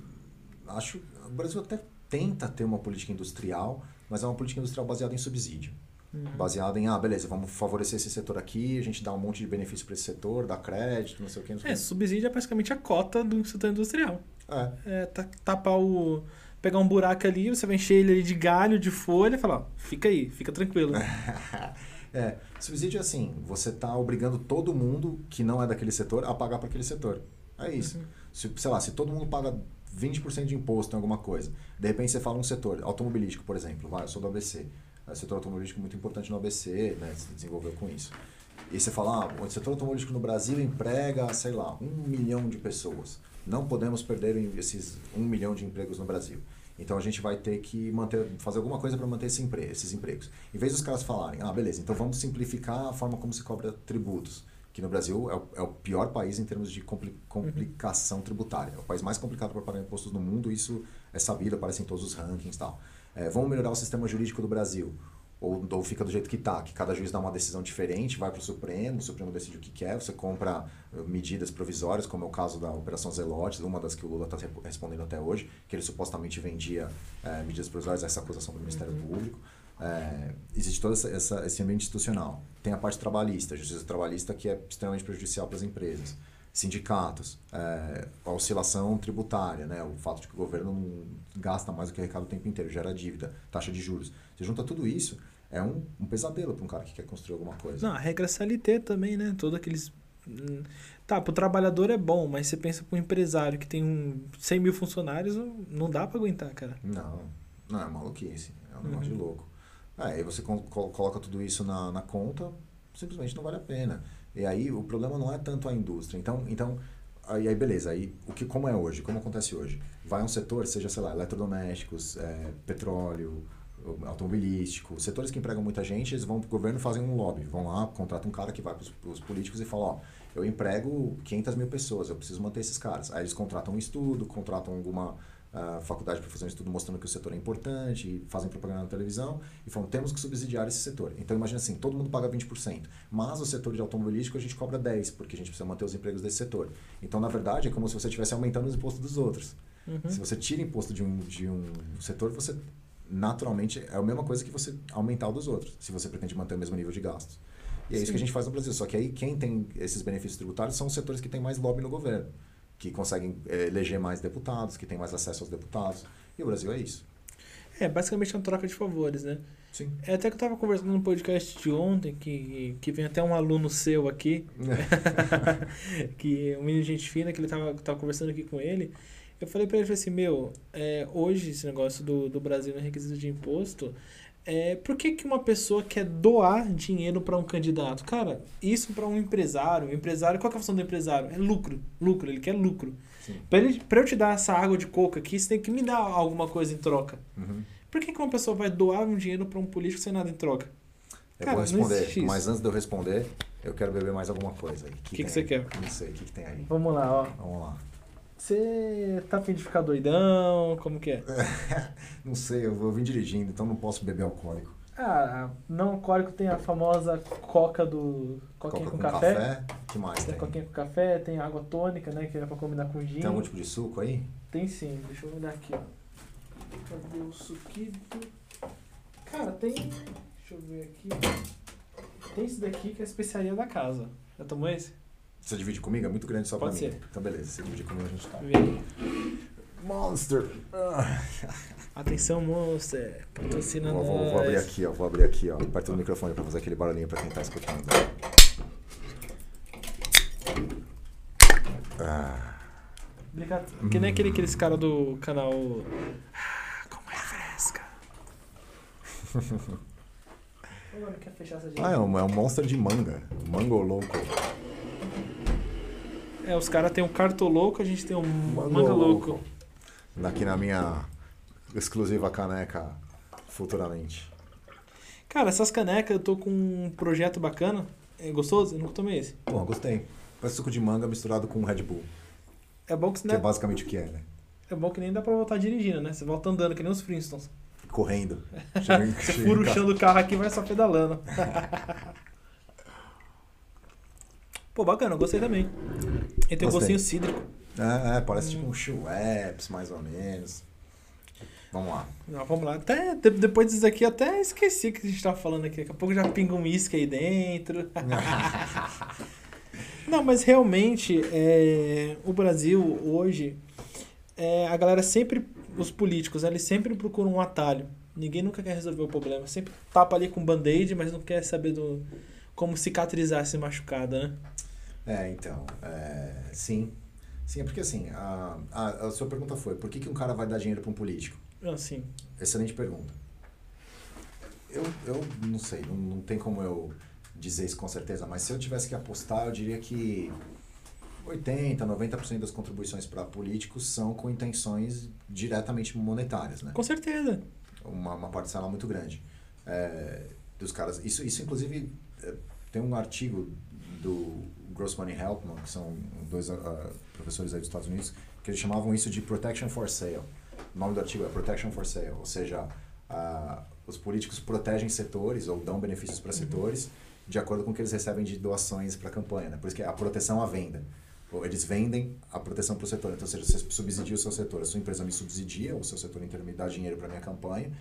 acho o Brasil até tenta ter uma política industrial, mas é uma política industrial baseada em subsídio. Uhum. Baseada em, ah, beleza, vamos favorecer esse setor aqui, a gente dá um monte de benefício para esse setor, dá crédito, não sei o que. Não sei é, subsídio é praticamente a cota do setor industrial. É. é tapar o. pegar um buraco ali, você vai encher ele de galho, de folha e falar, ó, fica aí, fica tranquilo. [laughs] é, subsídio é assim, você está obrigando todo mundo que não é daquele setor a pagar para aquele setor. É isso. Uhum. Se, sei lá, se todo mundo paga 20% de imposto em alguma coisa, de repente você fala um setor, automobilístico, por exemplo, vai, eu sou do ABC. O setor automobilístico é muito importante no ABC, né, se desenvolveu com isso. E você fala, ah, o setor automobilístico no Brasil emprega, sei lá, um milhão de pessoas. Não podemos perder esses um milhão de empregos no Brasil. Então a gente vai ter que manter, fazer alguma coisa para manter esse empre esses empregos. Em vez dos caras falarem, ah, beleza, então vamos simplificar a forma como se cobra tributos. Que no Brasil é o, é o pior país em termos de compli complicação uhum. tributária. É o país mais complicado para pagar impostos no mundo, isso é sabido, aparece em todos os rankings e tal. É, vamos melhorar o sistema jurídico do Brasil ou, ou fica do jeito que está, que cada juiz dá uma decisão diferente, vai para o Supremo, o Supremo decide o que quer, você compra eh, medidas provisórias, como é o caso da Operação Zelotes, uma das que o Lula está respondendo até hoje, que ele supostamente vendia é, medidas provisórias, essa acusação do Ministério uhum. Público. É, existe todo essa, essa, esse ambiente institucional. Tem a parte trabalhista, a justiça trabalhista, que é extremamente prejudicial para as empresas. Sindicatos, é, a oscilação tributária, né? o fato de que o governo gasta mais do que arrecada o tempo inteiro, gera dívida, taxa de juros. Você junta tudo isso, é um, um pesadelo para um cara que quer construir alguma coisa. Não, a regra CLT também, né? Todos aqueles. Hum, tá, para o trabalhador é bom, mas você pensa para um empresário que tem um 100 mil funcionários, não dá para aguentar, cara. Não, não, é maluquice. É um negócio uhum. de louco. É, aí você coloca tudo isso na, na conta, simplesmente não vale a pena. E aí o problema não é tanto a indústria. Então, então aí, aí beleza, aí o que, como é hoje, como acontece hoje? Vai um setor, seja, sei lá, eletrodomésticos, é, petróleo, automobilístico, setores que empregam muita gente, eles vão para o governo fazem um lobby, vão lá, contratam um cara que vai para os políticos e fala, ó, eu emprego 500 mil pessoas, eu preciso manter esses caras. Aí eles contratam um estudo, contratam alguma uh, faculdade para fazer um estudo mostrando que o setor é importante, fazem propaganda na televisão e falam, temos que subsidiar esse setor. Então imagina assim, todo mundo paga 20%, mas o setor de automobilístico a gente cobra 10%, porque a gente precisa manter os empregos desse setor. Então, na verdade, é como se você estivesse aumentando os impostos dos outros. Uhum. Se você tira imposto de um, de um setor, você naturalmente é a mesma coisa que você aumentar o dos outros, se você pretende manter o mesmo nível de gastos. E é Sim. isso que a gente faz no Brasil. Só que aí quem tem esses benefícios tributários são os setores que têm mais lobby no governo, que conseguem é, eleger mais deputados, que têm mais acesso aos deputados. E o Brasil é isso. É, basicamente é uma troca de favores, né? Sim. É até que eu estava conversando no podcast de ontem, que, que vem até um aluno seu aqui, [laughs] [laughs] que um menino de gente fina, que ele estava tava conversando aqui com ele, eu falei pra ele assim, meu, é, hoje esse negócio do, do Brasil no requisito de imposto, é, por que, que uma pessoa quer doar dinheiro para um candidato? Cara, isso para um empresário, um empresário, qual é a função do empresário? É lucro, lucro, ele quer lucro. Para eu te dar essa água de coco aqui, você tem que me dar alguma coisa em troca. Uhum. Por que, que uma pessoa vai doar um dinheiro para um político sem nada em troca? Eu Cara, vou responder, mas antes de eu responder, eu quero beber mais alguma coisa aí. O que, que, que, você quer? Não sei, o que, que tem aí? Vamos lá, ó. Vamos lá. Você tá afim de ficar doidão? Como que é? [laughs] não sei, eu vou vir dirigindo, então não posso beber alcoólico. Ah, não alcoólico tem a famosa coca do. Coquinha coca com, com café. café. que mais tem? Tem coquinha com café, tem água tônica, né? Que é pra combinar com gin. Tem algum tipo de suco aí? Tem sim, deixa eu olhar aqui, ó. Cadê o suquito? Cara, tem. Deixa eu ver aqui. Tem esse daqui que é a especiaria da casa. Já tomou esse? Você divide comigo? É muito grande só Pode pra ser. mim. Então beleza, você divide comigo a gente tá. Vem. Monster! Atenção, Monster. Patrocina vou. Vou, vou abrir aqui, ó. Vou abrir aqui, ó. Perto do microfone pra fazer aquele barulhinho pra quem tá escutando. Ah. Obrigado. Que nem aquele, aqueles cara do canal. Ah, como é fresca. [laughs] Agora quer fechar essa Ah, é um, é um monster de manga. Mango louco. É, os caras têm um cartoloco, a gente tem um manga, louco. Aqui na minha exclusiva caneca futuramente. Cara, essas canecas eu tô com um projeto bacana. É gostoso? Eu nunca tomei esse. Pô, gostei. Parece suco de manga misturado com Red Bull. É bom que, que é basicamente o que é, né? É bom que nem dá pra voltar dirigindo, né? Você volta andando, que nem os Flintstones. Correndo. [laughs] Chega, Você [laughs] fura o carro aqui vai só pedalando. [laughs] Pô, bacana, eu gostei também. E tem um gostinho cítrico. É, é parece hum. tipo um Schweppes, mais ou menos. Vamos lá. Não, vamos lá. Até, depois disso aqui, até esqueci o que a gente tava falando aqui. Daqui a pouco já pinga um uísque aí dentro. [laughs] Não, mas realmente, é, o Brasil hoje, é, a galera sempre os políticos, eles sempre procuram um atalho. Ninguém nunca quer resolver o problema. Sempre tapa ali com band-aid, mas não quer saber do como cicatrizar esse machucado, né? É, então, é, sim. Sim, é porque assim, a, a, a sua pergunta foi, por que, que um cara vai dar dinheiro para um político? Assim. Excelente pergunta. Eu, eu não sei, não, não tem como eu dizer isso com certeza, mas se eu tivesse que apostar, eu diria que 80, 90% das contribuições para políticos são com intenções diretamente monetárias, né? Com certeza. Uma, uma parcela muito grande é, dos caras. Isso, isso inclusive, é, tem um artigo do Grossman e Helpman, que são dois uh, professores aí dos Estados Unidos, que eles chamavam isso de Protection for Sale. O nome do artigo é Protection for Sale, ou seja, uh, os políticos protegem setores ou dão benefícios para setores de acordo com o que eles recebem de doações para a campanha. Né? Por isso que é a proteção à venda. Eles vendem a proteção para o setor. Então, ou seja, você subsidia o seu setor. A sua empresa me subsidia, o seu setor me dá dinheiro para minha campanha.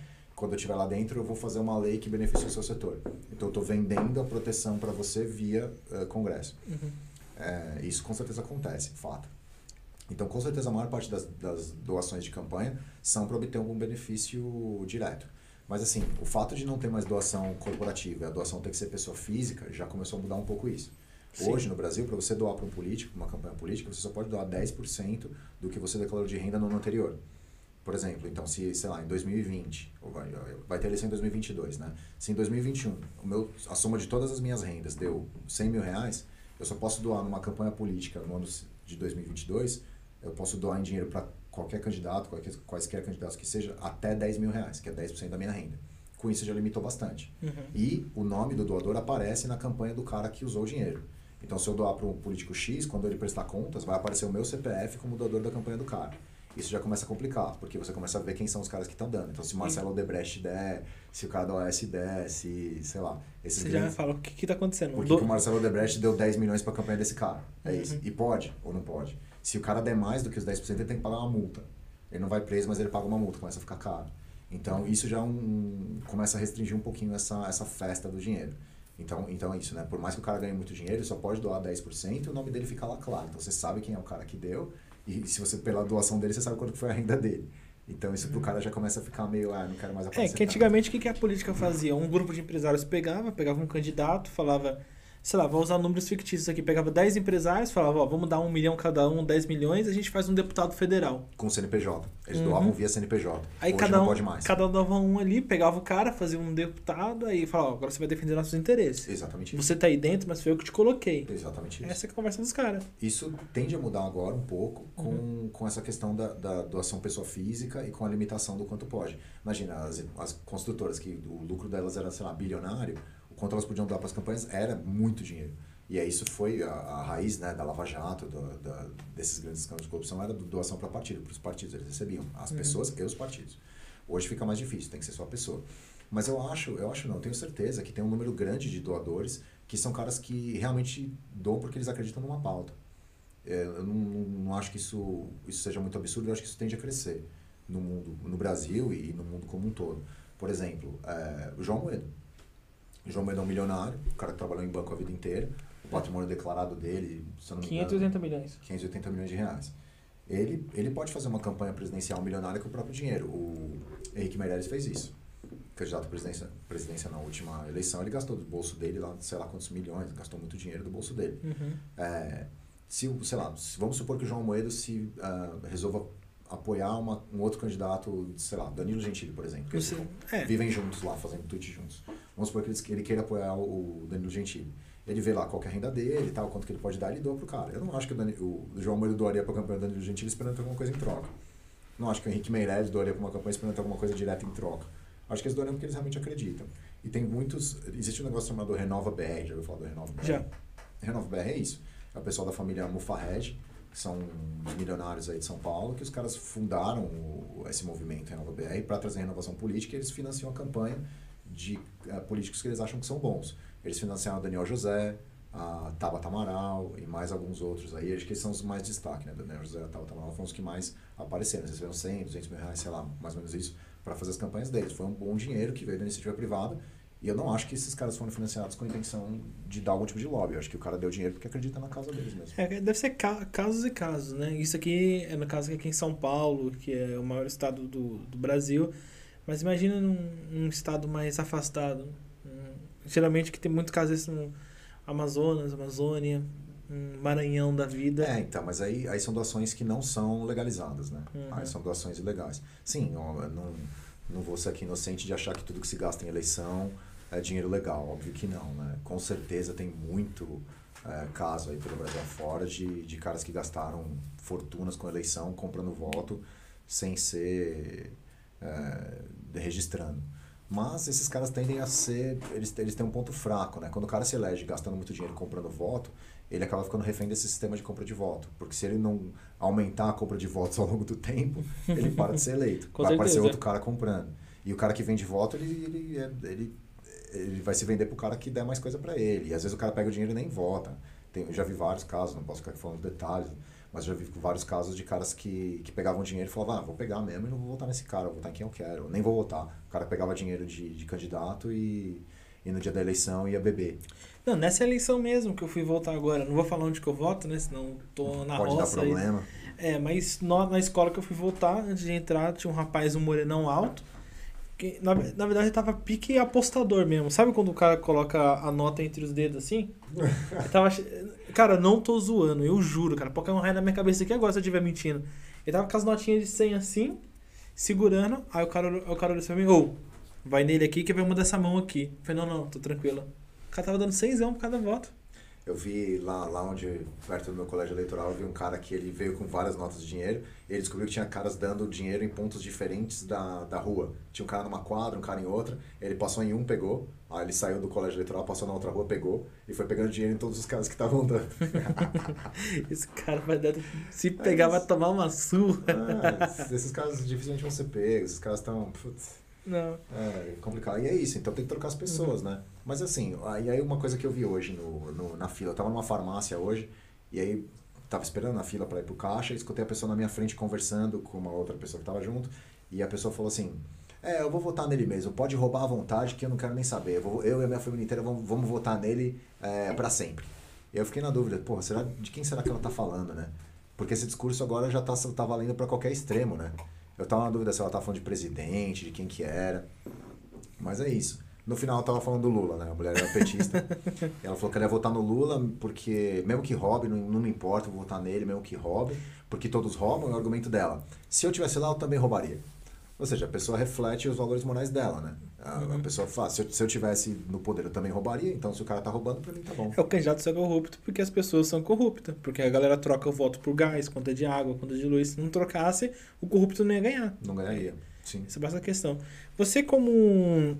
Quando eu estiver lá dentro, eu vou fazer uma lei que beneficie o seu setor. Então, eu estou vendendo a proteção para você via uh, Congresso. Uhum. É, isso com certeza acontece, fato. Então, com certeza, a maior parte das, das doações de campanha são para obter algum benefício direto. Mas, assim, o fato de não ter mais doação corporativa a doação ter que ser pessoa física já começou a mudar um pouco isso. Sim. Hoje, no Brasil, para você doar para um político, uma campanha política, você só pode doar 10% do que você declarou de renda no ano anterior. Por exemplo, então, se, sei lá, em 2020, ou vai, vai ter eleição em 2022, né? Se em 2021 o meu, a soma de todas as minhas rendas deu 100 mil reais, eu só posso doar numa campanha política no ano de 2022, eu posso doar em dinheiro para qualquer candidato, qualquer, quaisquer candidatos que seja, até 10 mil reais, que é 10% da minha renda. Com isso já limitou bastante. Uhum. E o nome do doador aparece na campanha do cara que usou o dinheiro. Então, se eu doar para um político X, quando ele prestar contas, vai aparecer o meu CPF como doador da campanha do cara. Isso já começa a complicar, porque você começa a ver quem são os caras que estão dando. Então, se o Marcelo Odebrecht der, se o cara da OS der, se, sei lá. Esses você grandes... já fala o que está acontecendo. Por que, Do... que o Marcelo Odebrecht deu 10 milhões para a campanha desse cara? É uhum. isso. E pode ou não pode? Se o cara der mais do que os 10%, ele tem que pagar uma multa. Ele não vai preso, mas ele paga uma multa, começa a ficar caro. Então, isso já é um, começa a restringir um pouquinho essa, essa festa do dinheiro. Então, então é isso, né? Por mais que o cara ganhe muito dinheiro, ele só pode doar 10% e o nome dele fica lá claro. Então você sabe quem é o cara que deu e se você, pela doação dele, você sabe quanto foi a renda dele. Então isso pro uhum. cara já começa a ficar meio, ah, não quero mais aparecer. É, que antigamente o que, que a política fazia? Um grupo de empresários pegava, pegava um candidato, falava sei lá, vou usar números fictícios aqui, pegava 10 empresários, falava, ó, vamos dar um milhão cada um, 10 milhões, a gente faz um deputado federal. Com CNPJ. Eles uhum. doavam via CNPJ. Aí Hoje cada um, pode mais. Cada um dava um ali, pegava o cara, fazia um deputado, aí falava, ó, agora você vai defender nossos interesses. Exatamente isso. Você tá aí dentro, mas foi eu que te coloquei. Exatamente isso. Essa é a conversa dos caras. Isso tende a mudar agora um pouco com, uhum. com essa questão da, da doação pessoa física e com a limitação do quanto pode. Imagina, as, as construtoras, que o lucro delas era, sei lá, bilionário, quanto elas podiam dar para as campanhas era muito dinheiro. E aí isso foi a, a raiz né, da Lava Jato, do, da, desses grandes escândalos de corrupção, era doação para partido, para os partidos. Eles recebiam as uhum. pessoas e os partidos. Hoje fica mais difícil, tem que ser só a pessoa. Mas eu acho, eu acho não, tenho certeza que tem um número grande de doadores que são caras que realmente doam porque eles acreditam numa pauta. É, eu não, não, não, acho que isso, isso seja muito absurdo, eu acho que isso tende a crescer no mundo, no Brasil e no mundo como um todo. Por exemplo, é, o João Moedo. O João Moedo é um milionário, o cara que trabalhou em banco a vida inteira, patrimônio declarado dele, se eu não me 580 engano, milhões. 580 milhões de reais. Ele, ele pode fazer uma campanha presidencial milionária com o próprio dinheiro. O Henrique Meirelles fez isso. Candidato à presidência, presidência na última eleição, ele gastou do bolso dele lá, sei lá quantos milhões, gastou muito dinheiro do bolso dele. Uhum. É, se, sei lá, se, vamos supor que o João Moedo se uh, resolva apoiar uma, um outro candidato, sei lá, Danilo Gentili, por exemplo. Que Você, é. vivem juntos lá, fazendo tweet juntos. Vamos supor que ele, ele queira apoiar o Danilo Gentili. Ele vê lá qual é a renda dele e tal, quanto que ele pode dar, ele doa pro cara. Eu não acho que o, Dani, o João Moura doaria pra campanha do Danilo Gentili esperando ter alguma coisa em troca. Não acho que o Henrique Meirelles doaria pra uma campanha esperando ter alguma coisa direta em troca. Acho que eles doariam porque eles realmente acreditam. E tem muitos... Existe um negócio chamado Renova BR, já ouviu falar do Renova BR? Já. Renova BR é isso. É o pessoal da família Mufarred, que são os milionários aí de São Paulo, que os caras fundaram o, esse movimento Renova BR para trazer renovação política e eles financiam a campanha de uh, políticos que eles acham que são bons. Eles financiaram o Daniel José, a Tabata Amaral e mais alguns outros aí. Acho que eles são os mais destaque, né? Daniel José e a Tabata Amaral foram os que mais apareceram. Eles receberam 100, 200 mil reais, sei lá, mais ou menos isso, para fazer as campanhas deles. Foi um bom dinheiro que veio da iniciativa privada E eu não acho que esses caras foram financiados com a intenção de dar algum tipo de lobby. Eu acho que o cara deu dinheiro porque acredita na causa deles mesmo. É, deve ser ca casos e casos, né? Isso aqui é no caso aqui em São Paulo, que é o maior estado do, do Brasil. Mas imagina num, num estado mais afastado. Hum, geralmente que tem muitos casos no Amazonas, Amazônia, um Maranhão da vida. É, então, mas aí, aí são doações que não são legalizadas, né? Uhum. Aí são doações ilegais. Sim, eu não, não vou ser aqui inocente de achar que tudo que se gasta em eleição é dinheiro legal, óbvio que não, né? Com certeza tem muito é, caso aí pelo Brasil afora de, de caras que gastaram fortunas com eleição, comprando voto, sem ser é, registrando. Mas esses caras tendem a ser. Eles, eles têm um ponto fraco, né? Quando o cara se elege gastando muito dinheiro comprando voto, ele acaba ficando refém desse sistema de compra de voto. Porque se ele não aumentar a compra de votos ao longo do tempo, ele para de ser eleito. [laughs] Vai certeza. aparecer outro cara comprando. E o cara que vende voto, ele, ele, é- ele, ele vai se vender pro cara que der mais coisa para ele. E às vezes o cara pega o dinheiro e nem vota. Tem, eu já vi vários casos, não posso ficar falando detalhes, mas já vi vários casos de caras que, que pegavam dinheiro e falavam, ah, vou pegar mesmo e não vou votar nesse cara, vou votar em quem eu quero, nem vou votar. O cara pegava dinheiro de, de candidato e, e no dia da eleição ia beber. Não, nessa eleição mesmo que eu fui votar agora. Não vou falar onde que eu voto, né? Senão tô na Pode dar roça. aí. problema. É, mas no- na escola que eu fui votar, antes de entrar, tinha um rapaz, um morenão alto. Na, na verdade, tava pique apostador mesmo. Sabe quando o cara coloca a nota entre os dedos assim? Ele tava. Cara, não tô zoando, eu juro, cara. Um raio na minha cabeça aqui agora se eu estiver mentindo. Ele tava com as notinhas de 100 assim, segurando. Aí o cara, o cara olhou pra mim: Ô, vai nele aqui que vai mudar essa mão aqui. Eu falei: Não, não, tô tranquilo. O cara tava dando 100 por cada voto. Eu vi lá, lá onde, perto do meu colégio eleitoral, eu vi um cara que ele veio com várias notas de dinheiro e ele descobriu que tinha caras dando dinheiro em pontos diferentes da, da rua. Tinha um cara numa quadra, um cara em outra, ele passou em um, pegou, aí ele saiu do colégio eleitoral, passou na outra rua, pegou e foi pegando dinheiro em todos os caras que estavam dando. [laughs] Esse cara vai dar. Se pegar, vai tomar uma surra. Ah, esses caras dificilmente vão ser pegos, esses caras estão... Não. É complicado. E é isso, então tem que trocar as pessoas, né? Mas assim, aí, aí uma coisa que eu vi hoje no, no- na fila, eu tava numa farmácia hoje, e aí tava esperando na fila para ir pro caixa, e escutei a pessoa na minha frente conversando com uma outra pessoa que tava junto, e a pessoa falou assim, é, eu vou votar nele mesmo, pode roubar à vontade que eu não quero nem saber, eu, vou- eu e a minha família inteira vamos, vamos votar nele é, para sempre. E eu fiquei na dúvida, porra, será, de quem será que ela tá falando, né? Porque esse discurso agora já tá, tá valendo para qualquer extremo, né? Eu tava na dúvida se ela tá falando de presidente, de quem que era. Mas é isso. No final ela tava falando do Lula, né? A mulher era petista. [laughs] ela falou que ela ia votar no Lula porque, mesmo que roube, não, não me importa, eu vou votar nele, mesmo que roube, porque todos roubam, é o argumento dela. Se eu tivesse lá, eu também roubaria. Ou seja, a pessoa reflete os valores morais dela, né? A, a Uhum. pessoa fala, se eu, se eu tivesse no poder, eu também roubaria, então se o cara tá roubando, pra mim tá bom. É o candidato ser corrupto porque as pessoas são corruptas. Porque a galera troca o voto por gás, conta de água, conta de luz. Se não trocasse, o corrupto não ia ganhar. Não ganharia. Sim. Essa é basta a questão. Você, como um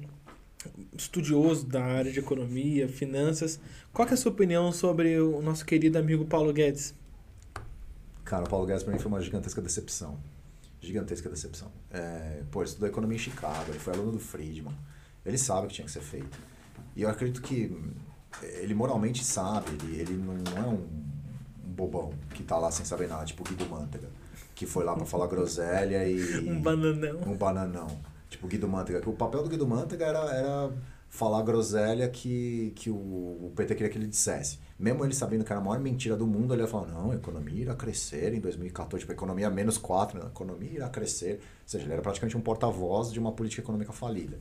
estudioso da área de economia, finanças, qual que é a sua opinião sobre o nosso querido amigo Paulo Guedes? Cara, o Paulo Guedes pra mim foi uma gigantesca decepção. Gigantesca decepção. É, pô, ele estudou economia em Chicago, ele foi aluno do Friedman. Ele sabe o que tinha que ser feito. E eu acredito que ele moralmente sabe, ele, ele não é um, um bobão que tá lá sem saber nada, tipo o Guido Mantega, que foi lá pra falar groselha e. [laughs] Um bananão. Um bananão. Tipo Guido Mantega. O papel do Guido Mantega era, era falar groselha que, que o, o PT queria que ele dissesse. Mesmo ele sabendo que era a maior mentira do mundo, ele ia falar, não, a economia irá crescer em 2014. Tipo, a economia menos 4, né? a economia irá crescer. Ou seja, ele era praticamente um porta-voz de uma política econômica falida.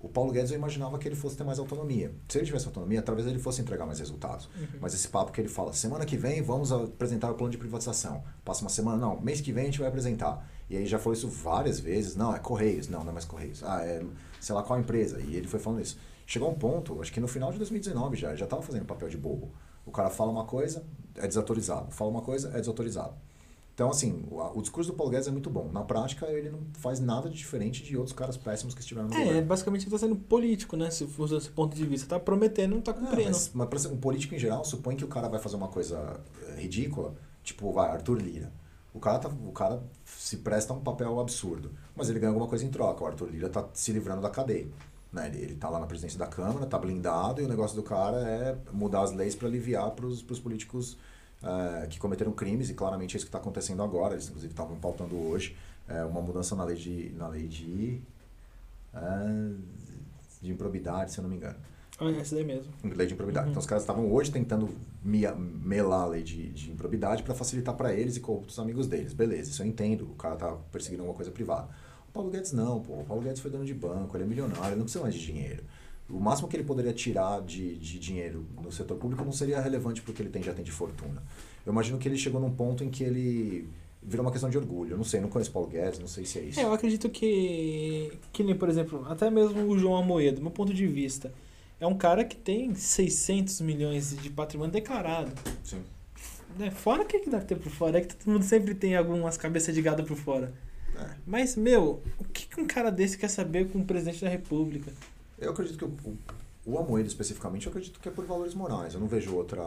O Paulo Guedes eu imaginava que ele fosse ter mais autonomia. Se ele tivesse autonomia, talvez ele fosse entregar mais resultados. Mas esse papo que ele fala, semana que vem vamos apresentar o plano de privatização. Passa uma semana, não, mês que vem a gente vai apresentar. E aí já falou isso várias vezes, não, é Correios, não, não é mais Correios. Ah, é sei lá qual empresa. E ele foi falando isso. Chegou um ponto, acho que no final de 2019 já, já estava fazendo papel de bobo. O cara fala uma coisa, é desautorizado. Fala uma coisa, é desautorizado. Então, assim, o, o discurso do Paulo Guedes é muito bom. Na prática, ele não faz nada de diferente de outros caras péssimos que estiveram no É, governo. basicamente ele tá sendo político, né? Se for desse ponto de vista. Tá prometendo, não tá Ah, cumprindo. mas, mas ser- um político em geral supõe que o cara vai fazer uma coisa eh, ridícula, tipo, vai, Arthur Lira. O cara, tá, o cara se presta a um papel absurdo, mas ele ganha alguma coisa em troca. O Arthur Lira tá se livrando da cadeia. Né? Ele, ele tá lá na presidência da Câmara, tá blindado, e o negócio do cara é mudar as leis para aliviar para os políticos eh, que cometeram crimes, e claramente é isso que está acontecendo agora. Eles, inclusive, estavam pautando hoje eh, uma mudança na lei de. Na lei de eh, de improbidade, se eu não me engano. Ah, é essa daí mesmo. Lei de improbidade. Uhum. Então os caras estavam hoje tentando mia- melar a lei de, de improbidade para facilitar para eles e corruptos amigos deles. Beleza, isso eu entendo. O cara tá perseguindo alguma coisa privada. O Paulo Guedes não, pô. O Paulo Guedes foi dono de banco, ele é milionário, ele não precisa mais de dinheiro. O máximo que ele poderia tirar de, de dinheiro no setor público não seria relevante porque ele tem, já tem de fortuna. Eu imagino que ele chegou num ponto em que ele virou uma questão de orgulho. Eu não sei, não conheço Paulo Guedes, não sei se é isso. É, eu acredito que, que nem, por exemplo, até mesmo o João Amoedo, do meu ponto de vista, é um cara que tem 600 milhões de patrimônio declarado. Sim. Né? Fora o que, que deve ter por fora, é que todo mundo sempre tem algumas cabeças de gado por fora. É. Mas, meu, o que, que um cara desse quer saber com o presidente da república? Eu acredito que o, o, Amoedo especificamente, eu acredito que é por valores morais. Eu não vejo outra,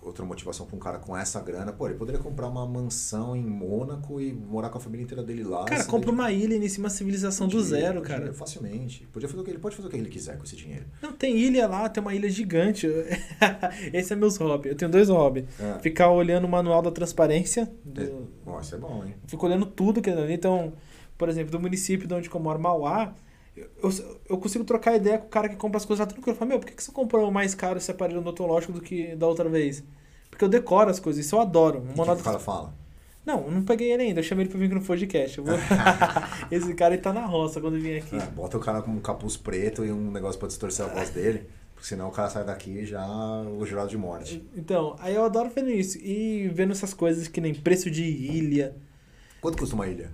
outra motivação para um cara com essa grana. Pô, ele poderia comprar uma mansão em Mônaco e morar com a família inteira dele lá. Cara, compra uma ilha e inicia uma civilização do Podia, zero, podia, cara. Facilmente. Podia fazer o que ele pode fazer o que ele quiser com esse dinheiro. Não, tem ilha lá, tem uma ilha gigante. [laughs] Esse é meus hobbies. Eu tenho dois hobbies. É. Ficar olhando o manual da transparência. do- É. Bom, isso é bom, hein? Fico olhando tudo que ali. Então, por exemplo, do município de onde eu moro, Mauá, eu, eu consigo trocar ideia com o cara que compra as coisas lá tranquilo. Eu falo, meu, por que que você comprou mais caro esse aparelho odontológico do que da outra vez? Porque eu decoro as coisas, isso eu adoro. O que que o cara fala? Não, eu não peguei ele ainda, eu chamei ele pra vir aqui no podcast. Vou... [laughs] esse cara ele tá na roça quando vir aqui. É, bota o cara com um capuz preto e um negócio pra distorcer a voz dele. Porque senão o cara sai daqui já o jurado de morte. Então, aí eu adoro vendo isso. E vendo essas coisas que nem preço de ilha. Quanto custa uma ilha?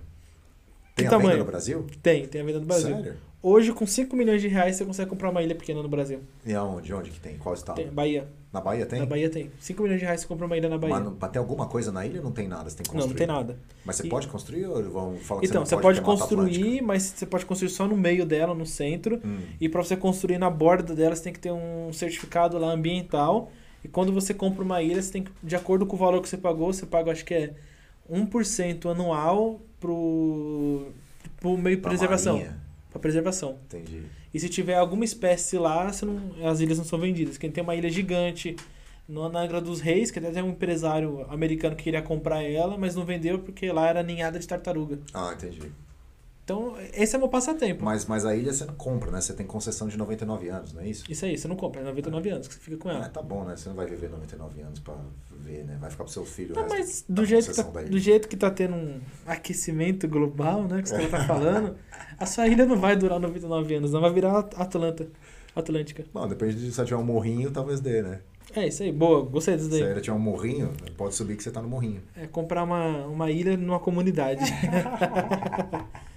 Que Tem a venda tamanho? no Brasil? Tem, tem a venda no Brasil. Sério? Hoje, com 5 milhões de reais, você consegue comprar uma ilha pequena no Brasil. E aonde? Onde que tem? Qual estado? Tem, Bahia. Na Bahia tem? Na Bahia tem. 5 milhões de reais você compra uma ilha na Bahia. Mas não- pra ter alguma coisa na ilha não tem nada, você tem que não, construir. não tem nada. Mas você E- pode construir ou vão falar que Então, você você não pode porque é Mata construir, mas você pode construir só no meio dela, no centro. Hum. E para você construir na borda dela, você tem que ter um certificado lá ambiental. E quando você compra uma ilha, você tem que, de acordo com o valor que você pagou, você paga, acho que é 1% anual pro, pro meio de preservação. marinha? Pra preservação. Entendi. E se tiver alguma espécie lá, não, as ilhas não são vendidas. Quem tem uma ilha gigante no na Angra dos Reis, que até tem um empresário americano que queria comprar ela, mas não vendeu porque lá era ninhada de tartaruga. Ah, entendi. Então, esse é meu passatempo. Mas, mas a ilha você não compra, né? Você tem concessão de 99 anos, não é isso? Isso aí, você não compra, é 99 anos que você fica com Ah, ela. tá bom, né? Você não vai viver 99 anos pra ver, né? Vai ficar pro seu filho. Não, resto mas do jeito, que tá, do jeito que tá tendo um aquecimento global, né? Que você tá [laughs] falando, a sua ilha não vai durar 99 anos, não vai virar Atlanta, Atlântica. Bom, depende de se ela tiver um morrinho, talvez dê, né? É isso aí, boa, gostei disso Se daí. a ilha tiver um morrinho, pode subir que você tá no morrinho. É comprar uma, uma ilha numa comunidade. [laughs] [laughs]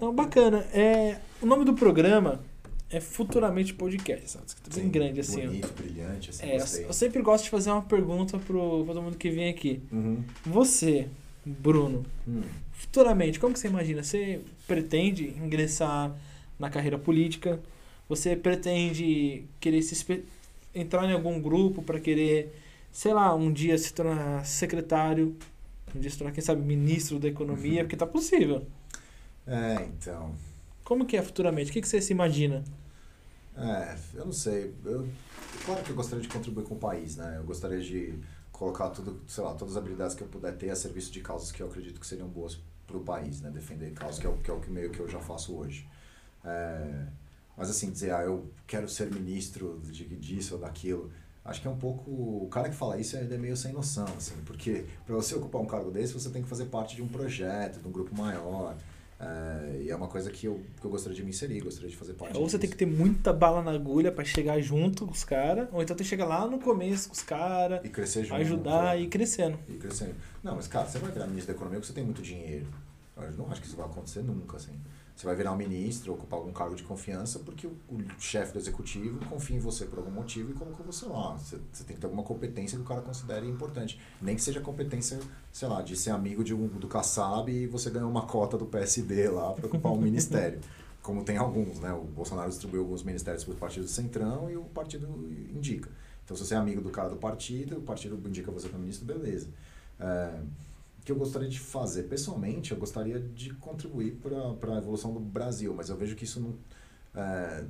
Não, bacana. É, o nome do programa é Futuramente Podcast, sabe? Tá bem Sim, grande assim. ó. Bonito, brilhante, assim, É, eu, eu sempre gosto de fazer uma pergunta pro todo mundo que vem aqui. Uhum. Você, Bruno, Hum. futuramente, como que você imagina? Você pretende ingressar na carreira política? Você pretende querer se entrar em algum grupo para querer, sei lá, um dia se tornar secretário, um dia se tornar, quem sabe, ministro da economia? Uhum. Porque tá possível. É, então. Como que é futuramente? O que, que você se imagina? É, eu não sei. Eu, claro que eu gostaria de contribuir com o país, né? Eu gostaria de colocar tudo, sei lá, todas as habilidades que eu puder ter a serviço de causas que eu acredito que seriam boas para o país, né? Defender causas, que é o que, é o que meio que eu já faço hoje. É, mas assim, dizer, ah, eu quero ser ministro de, disso ou daquilo, acho que é um pouco... O cara que fala isso ele é meio sem noção, assim, porque para você ocupar um cargo desse, você tem que fazer parte de um projeto, de um grupo maior, é, e é uma coisa que eu, que eu gostaria de me inserir, gostaria de fazer parte Ou você tem que ter muita bala na agulha para chegar junto com os caras, ou então tem que chegar lá no começo com os caras, E crescer junto. ajudar é. e ir crescendo. E crescendo. Não, mas cara, você vai virar ministro da economia porque você tem muito dinheiro. Eu não acho que isso vai acontecer nunca, assim. Você vai virar um ministro, ocupar algum cargo de confiança porque o, o chefe do executivo confia em você por algum motivo e colocou você lá. Você, você tem que ter alguma competência que o cara considere importante. Nem que seja competência, sei lá, de ser amigo de um, do Kassab e você ganhou uma cota do PSD lá para ocupar um [laughs] ministério. Como tem alguns, né? O Bolsonaro distribuiu alguns ministérios para o partido Centrão e o partido indica. Então, se você é amigo do cara do partido, o partido indica você para ministro, beleza. É, que eu gostaria de fazer, pessoalmente, eu gostaria de contribuir para a evolução do Brasil, mas eu vejo que isso não. É,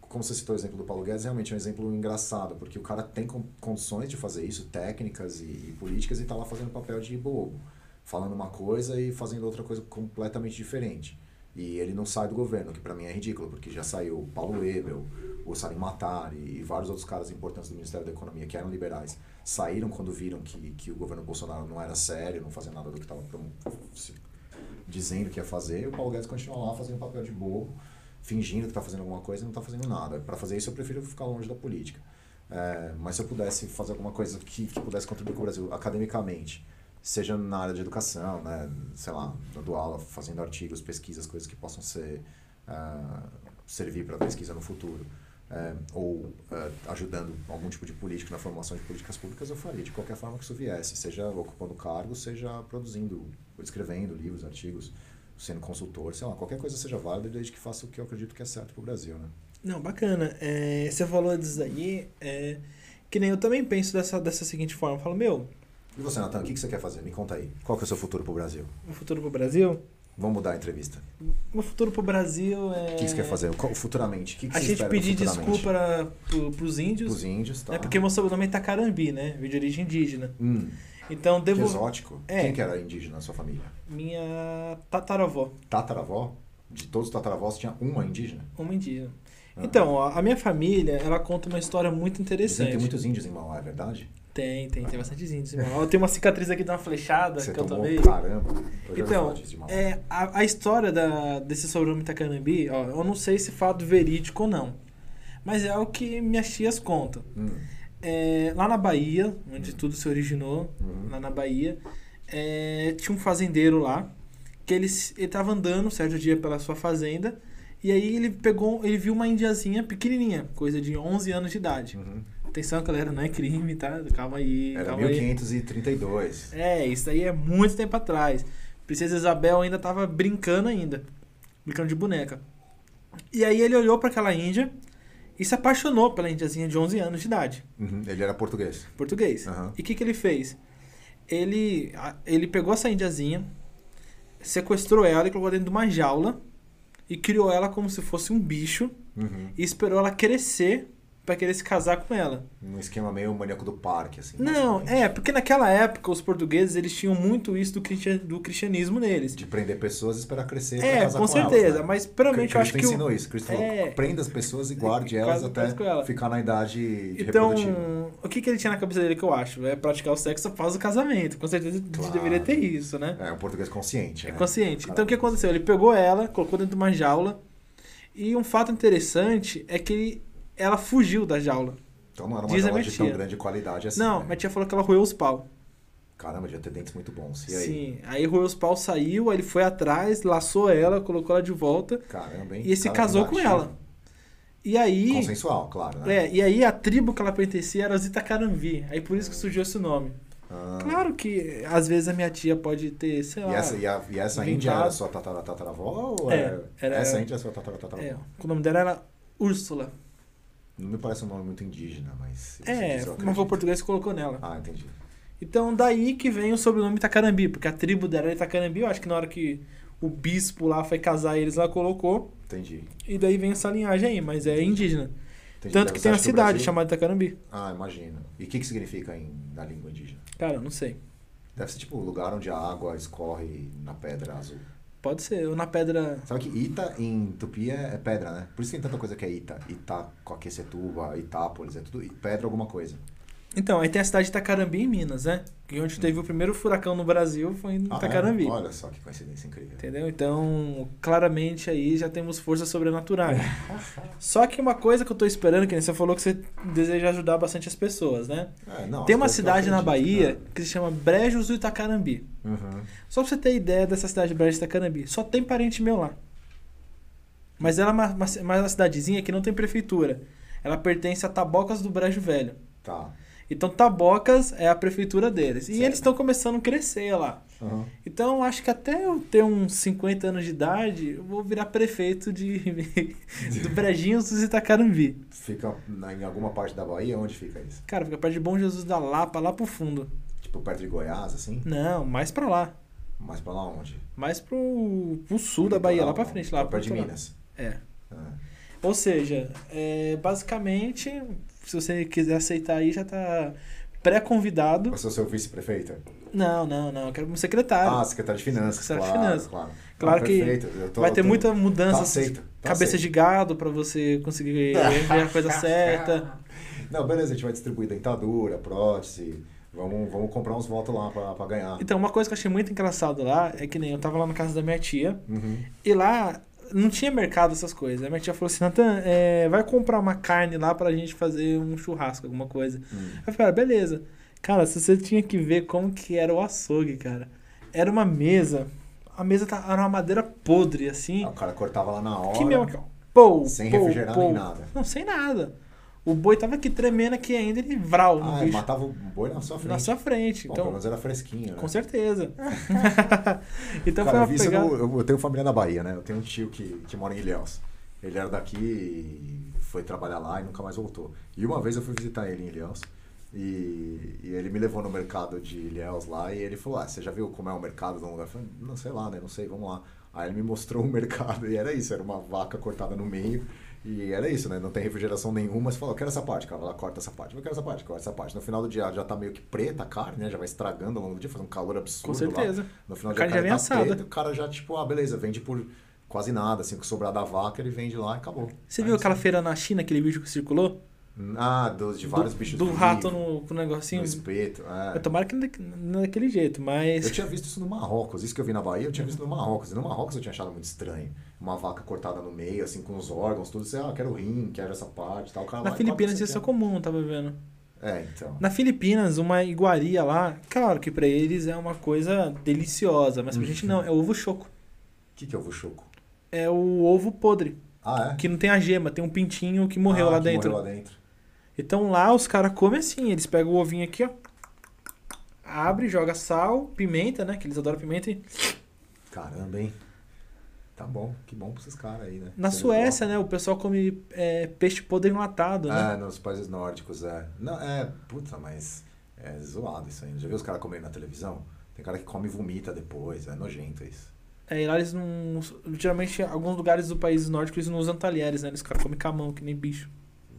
como você citou o exemplo do Paulo Guedes, realmente é um exemplo engraçado, porque o cara tem con- condições de fazer isso, técnicas e, e políticas, e está lá fazendo papel de bobo, falando uma coisa e fazendo outra coisa completamente diferente. E ele não sai do governo, que para mim é ridículo, porque já saiu Paulo Ebel, o Salim Matar e vários outros caras importantes do Ministério da Economia que eram liberais. Saíram quando viram que, que o governo Bolsonaro não era sério, não fazia nada do que estava dizendo que ia fazer. E o Paulo Guedes continua lá fazendo papel de bobo, fingindo que está fazendo alguma coisa e não está fazendo nada. Para fazer isso, eu prefiro ficar longe da política. É, mas se eu pudesse fazer alguma coisa que, que pudesse contribuir com o Brasil academicamente, seja na área de educação, né, sei lá, dando aula, fazendo artigos, pesquisas, coisas que possam ser uh, servir para pesquisa no futuro, uh, ou uh, ajudando algum tipo de política na formação de políticas públicas, eu faria de qualquer forma que isso viesse, seja ocupando cargo, seja produzindo, escrevendo livros, artigos, sendo consultor, sei lá, qualquer coisa seja válida desde que faça o que eu acredito que é certo para o Brasil, né? Não, bacana. É, você falou disso aí, é, que nem eu também penso dessa, dessa seguinte forma. Eu falo, meu... E você, Natan, o que, você quer fazer? Me conta aí. Qual que é o seu futuro para o Brasil? O futuro para o Brasil? Vamos mudar a entrevista. O futuro para o Brasil é... O que, você quer fazer? Futuramente, o que, que A gente pedir desculpa para os índios. Os índios, tá. É porque meu sobrenome é Itacarambi, né? Veio de origem indígena. Hum. Então devo... Que exótico. É. Quem que era indígena na sua família? Minha tataravó. Tataravó? De todos os tataravós tinha uma indígena? Uma indígena. Então, a minha família, ela conta uma história muito interessante. Tem muitos índios em Mauá, é verdade? Tem, tem, tem bastante índios em Mauá. Eu tenho uma cicatriz aqui de uma flechada Você que eu tomou, tomei. caramba. Eu Então, de é, a, a história da, desse sobrenome Itacanambi, ó, eu não sei se fato verídico ou não. Mas é o que minhas tias contam. Hum, É, lá na Bahia, onde tudo se originou, uhum. lá na Bahia, é, tinha um fazendeiro lá que ele ele tava andando certo dia pela sua fazenda e aí ele pegou, ele viu uma indiazinha pequenininha, coisa de 11 anos de idade. Uhum. Atenção, galera, não é crime, tá? Calma aí, Era calma aí. 1532. É, isso aí é muito tempo atrás. Princesa Isabel ainda tava brincando ainda, brincando de boneca. E aí ele olhou para aquela índia e se apaixonou pela indiazinha de 11 anos de idade Uhum. Ele era português. português. Aham. E o que, que ele fez? Ele, ele pegou essa indiazinha, sequestrou ela e colocou dentro de uma jaula e criou ela como se fosse um bicho Uhum. e esperou ela crescer pra querer se casar com ela. Num esquema meio maníaco do parque, assim. Não, é, porque naquela época os portugueses eles tinham muito isso do, cristian- do cristianismo neles. De prender pessoas e esperar crescer pra É, casar com com certeza, elas, né? mas provavelmente eu acho Cristo que. o- ensinou isso. Cristo falou, É. prenda as pessoas e guarde [laughs] elas até ela. ficar na idade Então, reprodutiva. o que, que ele tinha na cabeça dele que eu acho? É praticar o sexo após o casamento. Com certeza Claro. deveria ter isso, né? É um português consciente, É né? consciente. Então o que aconteceu? Ele pegou ela, colocou dentro de uma jaula. E um fato interessante é que ele- ela fugiu da jaula. Então não era uma Diz jaula de tão tia. grande qualidade assim. Não, né? minha tia falou que ela roeu os pau. Caramba, devia ter dentes muito bons. E aí? Sim. Aí roeu os pau, saiu, aí ele foi atrás, laçou ela, colocou ela de volta. Caramba, hein? E se casou com ela. E aí. Consensual, claro, né? É, e aí a tribo que ela pertencia era os Itacarambi. Aí por isso que surgiu esse nome. Ah. Claro que às vezes a minha tia pode ter, sei lá. E essa, e a, e essa índia era sua tatara, tataravó? Ou É, era, era- Essa índia é sua tatara, tataravó? É, o nome dela era Úrsula. Não me parece um nome muito indígena, mas... É, mas foi o português que colocou nela. Ah, entendi. Então daí que vem o sobrenome Itacarambi, porque a tribo dela era Itacarambi, eu acho que na hora que o bispo lá foi casar eles, ela colocou, Entendi. e daí vem essa linhagem aí, mas é indígena. entendi. Tanto que tem uma cidade Brasil- chamada Itacarambi. Ah, imagino. E o que, que significa em, na língua indígena? Cara, eu não sei. Deve ser tipo o lugar onde a água escorre na pedra azul. Pode ser, ou na pedra. Sabe que Ita em Tupi é, é pedra, né? Por isso tem tanta coisa que é Ita. Itacoaquecetuba, Itápolis, é tudo pedra alguma coisa. Então, aí tem a cidade de Itacarambi em Minas, né? Que onde teve o primeiro furacão no Brasil foi em Ah, Itacarambi. é? Olha só que coincidência incrível. Entendeu? Então, claramente aí já temos forças sobrenaturais. Só que uma coisa que eu tô esperando, que você falou que você deseja ajudar bastante as pessoas, né? É, não, Tem uma cidade na Bahia que se chama Brejos do Itacarambi. né? Uhum. Só pra você ter ideia dessa cidade de Brejos do Itacarambi. Só tem parente meu lá. Mas ela é uma, uma uma cidadezinha que não tem prefeitura. Ela pertence a Tabocas do Brejo Velho. Tá. Então Tabocas é a prefeitura deles. E eles estão começando a crescer lá. Uhum. Então acho que até eu ter uns 50 anos de idade, eu vou virar prefeito de [laughs] do Brejinhos dos Itacarambi. Fica na- em alguma parte da Bahia? Onde fica isso? Cara, fica perto de Bom Jesus da Lapa, lá pro fundo. Tipo perto de Goiás, assim? Não, mais pra lá. Mais pra lá onde? Mais pro, pro sul da Bahia, lá pra frente, lá perto de. Minas. É. Ah. Ou seja, é, basicamente, se você quiser aceitar aí, já tá pré-convidado. Eu sou seu vice-prefeito? Não, não, não. Eu quero um secretário. Ah, secretário de Finanças, Secretário de claro, Finanças. claro. Claro Ah, que tô- vai ter tô- muita Tá mudança. aceito. tá cabeça aceito. de gado pra você conseguir ver a coisa certa. [laughs] Não, beleza, a gente vai distribuir dentadura, prótese. Vamos, vamos comprar uns votos lá pra, pra ganhar. Então, uma coisa que eu achei muito engraçado lá é que nem eu tava lá na casa da minha tia Uhum. e lá não tinha mercado essas coisas. A minha tia falou assim: Natan, é, vai comprar uma carne lá pra gente fazer um churrasco, alguma coisa. Hum. Eu falei, ah, beleza. Cara, se você tinha que ver como que era o açougue, cara. Era uma mesa. A mesa tá, era uma madeira podre, assim. Ah, O cara cortava lá na hora. que mesmo. Pô, Sem pô, refrigerar pô. nem nada. Não, sem nada. O boi tava aqui tremendo aqui ainda, ele vral no Ah, ele bicho. matava o boi na sua frente. Na sua frente. Bom, pelo Então, menos era fresquinho, né? com certeza. [laughs] então Cara, foi eu, uma pegada. no- eu, eu tenho família na Bahia, né? Eu tenho um tio que, que mora em Ilhéus. Ele era daqui e foi trabalhar lá e nunca mais voltou. E uma vez eu fui visitar ele em Ilhéus. E, e ele me levou no mercado de Ilhéus lá e ele falou: Ah, você já viu como é o mercado de um lugar? Eu falei, não sei lá, né? Não sei, vamos lá. Aí ele me mostrou o [laughs] mercado e era isso: era uma vaca cortada no meio. E era isso, né? Não tem refrigeração nenhuma. Você falou, eu quero essa parte, cara. Ela corta essa parte. Eu quero essa parte, corta essa parte. No final do dia já tá meio que preta a carne, né? Já vai estragando ao longo do dia, faz um calor absurdo. Com lá. certeza. No final A carne dia já vem tá assada. preta, o cara já, tipo, ah, beleza, vende por quase nada, assim, o que sobrar da vaca, ele vende lá e acabou. Você Aí, viu aquela assim, feira na China, aquele vídeo que circulou? Ah, dos, de vários do, bichos Do rato no, no negocinho. no espeto. É. Eu tomara que não, da- não daquele jeito, mas. Eu tinha visto isso no Marrocos, isso que eu vi na Bahia, eu tinha visto no Marrocos. E no Marrocos eu tinha achado muito estranho. Uma vaca cortada no meio, assim, com os órgãos, tudo. Você, ah, quero rim, quero essa parte e tal. O cara Na Filipinas o isso é comum, tava vendo. É, então. Na Filipinas, uma iguaria lá, claro que pra eles é uma coisa deliciosa, mas pra gente não, é ovo choco. O que, que é o vuchoco? É o ovo podre, Ah, é? que não tem a gema, tem um pintinho que morreu Ah, lá que dentro. Morreu lá dentro. Então lá os caras comem assim, eles pegam o ovinho aqui, ó. Abre, joga sal, pimenta, né? Que eles adoram pimenta. E... Caramba, hein? Tá bom, que bom pra esses caras aí, né? Na Suécia, né? O pessoal come é, peixe podre enlatado, né? É, nos países nórdicos, é. Não, é, puta, mas é zoado isso aí. Já viu os caras comendo na televisão? Tem cara que come e vomita depois, é nojento isso. É, e lá eles não. Geralmente, em alguns lugares do país nórdico eles não usam talheres, né? Eles caras comem com a mão, que nem bicho.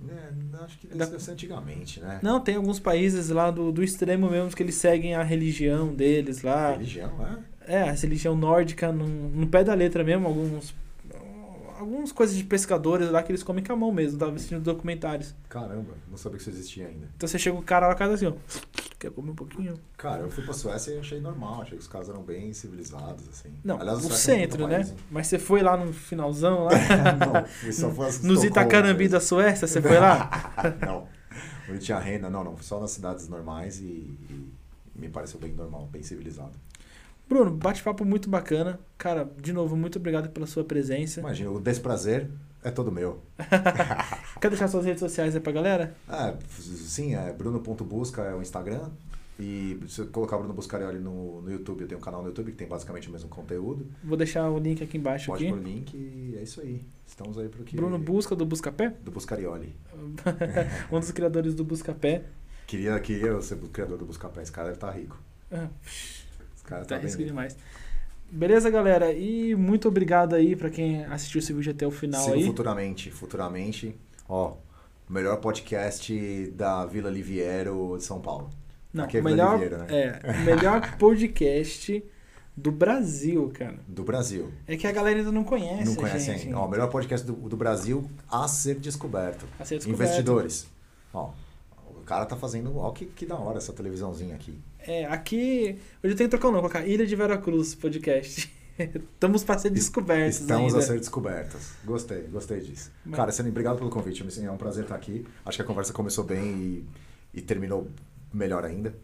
É, acho que deve ser antigamente, né? Não, tem alguns países lá do, do extremo mesmo que eles seguem a religião deles lá. Religião, é? É, a religião nórdica, no, no pé da letra mesmo, alguns. Algumas coisas de pescadores lá que eles comem com a mão mesmo, tava assistindo documentários. Caramba, não sabia que isso existia ainda. Então você chega o cara lá casa assim, ó. Quer comer um pouquinho? Cara, eu fui pra Suécia e achei normal, achei que os caras eram bem civilizados, assim. Não, Aliás, o é centro, puta né? país? Mas você foi lá no finalzão lá. [laughs] não, só pra Nos Itacarambi da Suécia, você foi lá? [laughs] não. Onde tinha renda, não, não. Só nas cidades normais e, e me pareceu bem normal, bem civilizado. Bruno, bate-papo muito bacana. Cara, de novo, muito obrigado pela sua presença. Imagina, o desprazer é todo meu. [laughs] Quer deixar suas redes sociais aí pra galera? Ah, sim, é bruno.busca é o Instagram. E se colocar Bruno Buscarioli no, no YouTube, eu tenho um canal no YouTube que tem basicamente o mesmo conteúdo. Vou deixar o link aqui embaixo Pode aqui. pôr o link e é isso aí. Estamos aí pro que... Bruno Busca do Buscapé, Do Buscarioli. [laughs] um dos criadores do Buscapé. Queria, queria eu ser o criador do Buscapé. Esse cara deve estar rico. Ah, cara tá tá, risco demais. Beleza, galera? E muito obrigado aí pra quem assistiu esse vídeo até o final Sigo aí. futuramente. Futuramente, ó, melhor podcast da Vila Liviero de São Paulo. Não, Aqui é o Vila melhor, Liviero, né? é, melhor [laughs] podcast do Brasil, cara. Do Brasil. É que a galera ainda não conhece, Não conhece ainda. Ó, o melhor podcast do, do Brasil a ser descoberto. A ser descoberto. Investidores. Ó, o cara tá fazendo. Ó, que, que da hora essa televisãozinha aqui. É, aqui. Hoje eu tenho que trocar o nome, colocar Ilha de Veracruz podcast. [laughs] Estamos para ser descobertos. Estamos ainda. a ser descobertos. Gostei, gostei disso. Mas- Cara, sendo obrigado pelo convite. assim, É um prazer estar aqui. Acho que a conversa começou bem e, e terminou melhor ainda.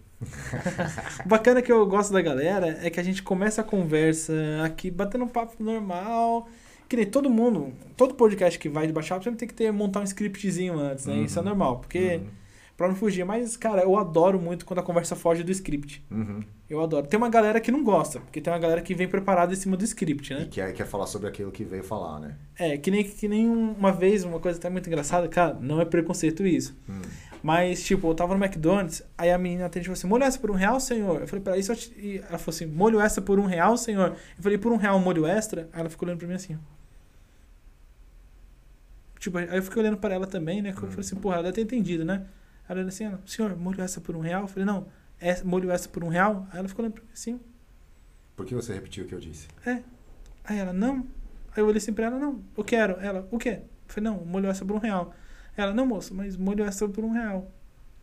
O [laughs] bacana que eu gosto da galera é que a gente começa a conversa aqui batendo um papo normal. Que nem todo mundo, todo podcast que vai de baixar, sempre tem que ter montar um scriptzinho antes, né? Uhum. Isso é normal, porque Uhum. Pra não fugir. Mas, cara, eu adoro muito quando a conversa foge do script. Uhum. Eu adoro. Tem uma galera que não gosta, porque tem uma galera que vem preparada em cima do script, E né? quer, quer falar sobre aquilo que veio falar, né? É, que nem, que nem uma vez, uma coisa até muito engraçada, cara, não é preconceito isso. Hum. Mas, tipo, eu tava no McDonald's, aí a menina atende e falou assim: molho essa por um real, senhor? Eu falei pra ela, isso e ela falou assim: molho essa por um real, senhor? Eu falei, por um real, molho extra? Aí ela ficou olhando pra mim assim. Tipo, aí eu fiquei olhando pra ela também, né? Eu Hum. falei assim, porra, ela deve ter entendido, né? Ela olhando assim, ela, senhor, molho essa por um real? Eu falei, não, é, molho essa por um real? Aí ela ficou olhando pra mim assim. Por que você repetiu o que eu disse? Aí Aí ela, não. Aí eu olhei assim pra ela, não, eu quero. Ela, o quê? Eu falei, não, molho extra por um real. Ela, não, moço, mas molho extra por um real.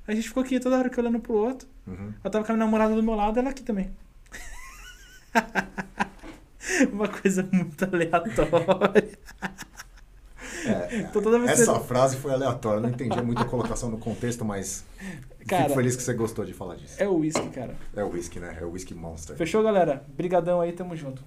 Aí a gente ficou aqui toda hora que olhando pro outro. Uhum. Eu tava com a minha namorada do meu lado, ela aqui também. [laughs] Uma coisa muito aleatória. [laughs] É, Então, toda vez essa você- frase foi aleatória, não entendi muito a colocação no contexto, mas Cara, fico feliz que você gostou de falar disso. É o uísque, cara. É o whisky, né? É o whisky monster. Fechou, galera? Brigadão aí, tamo junto.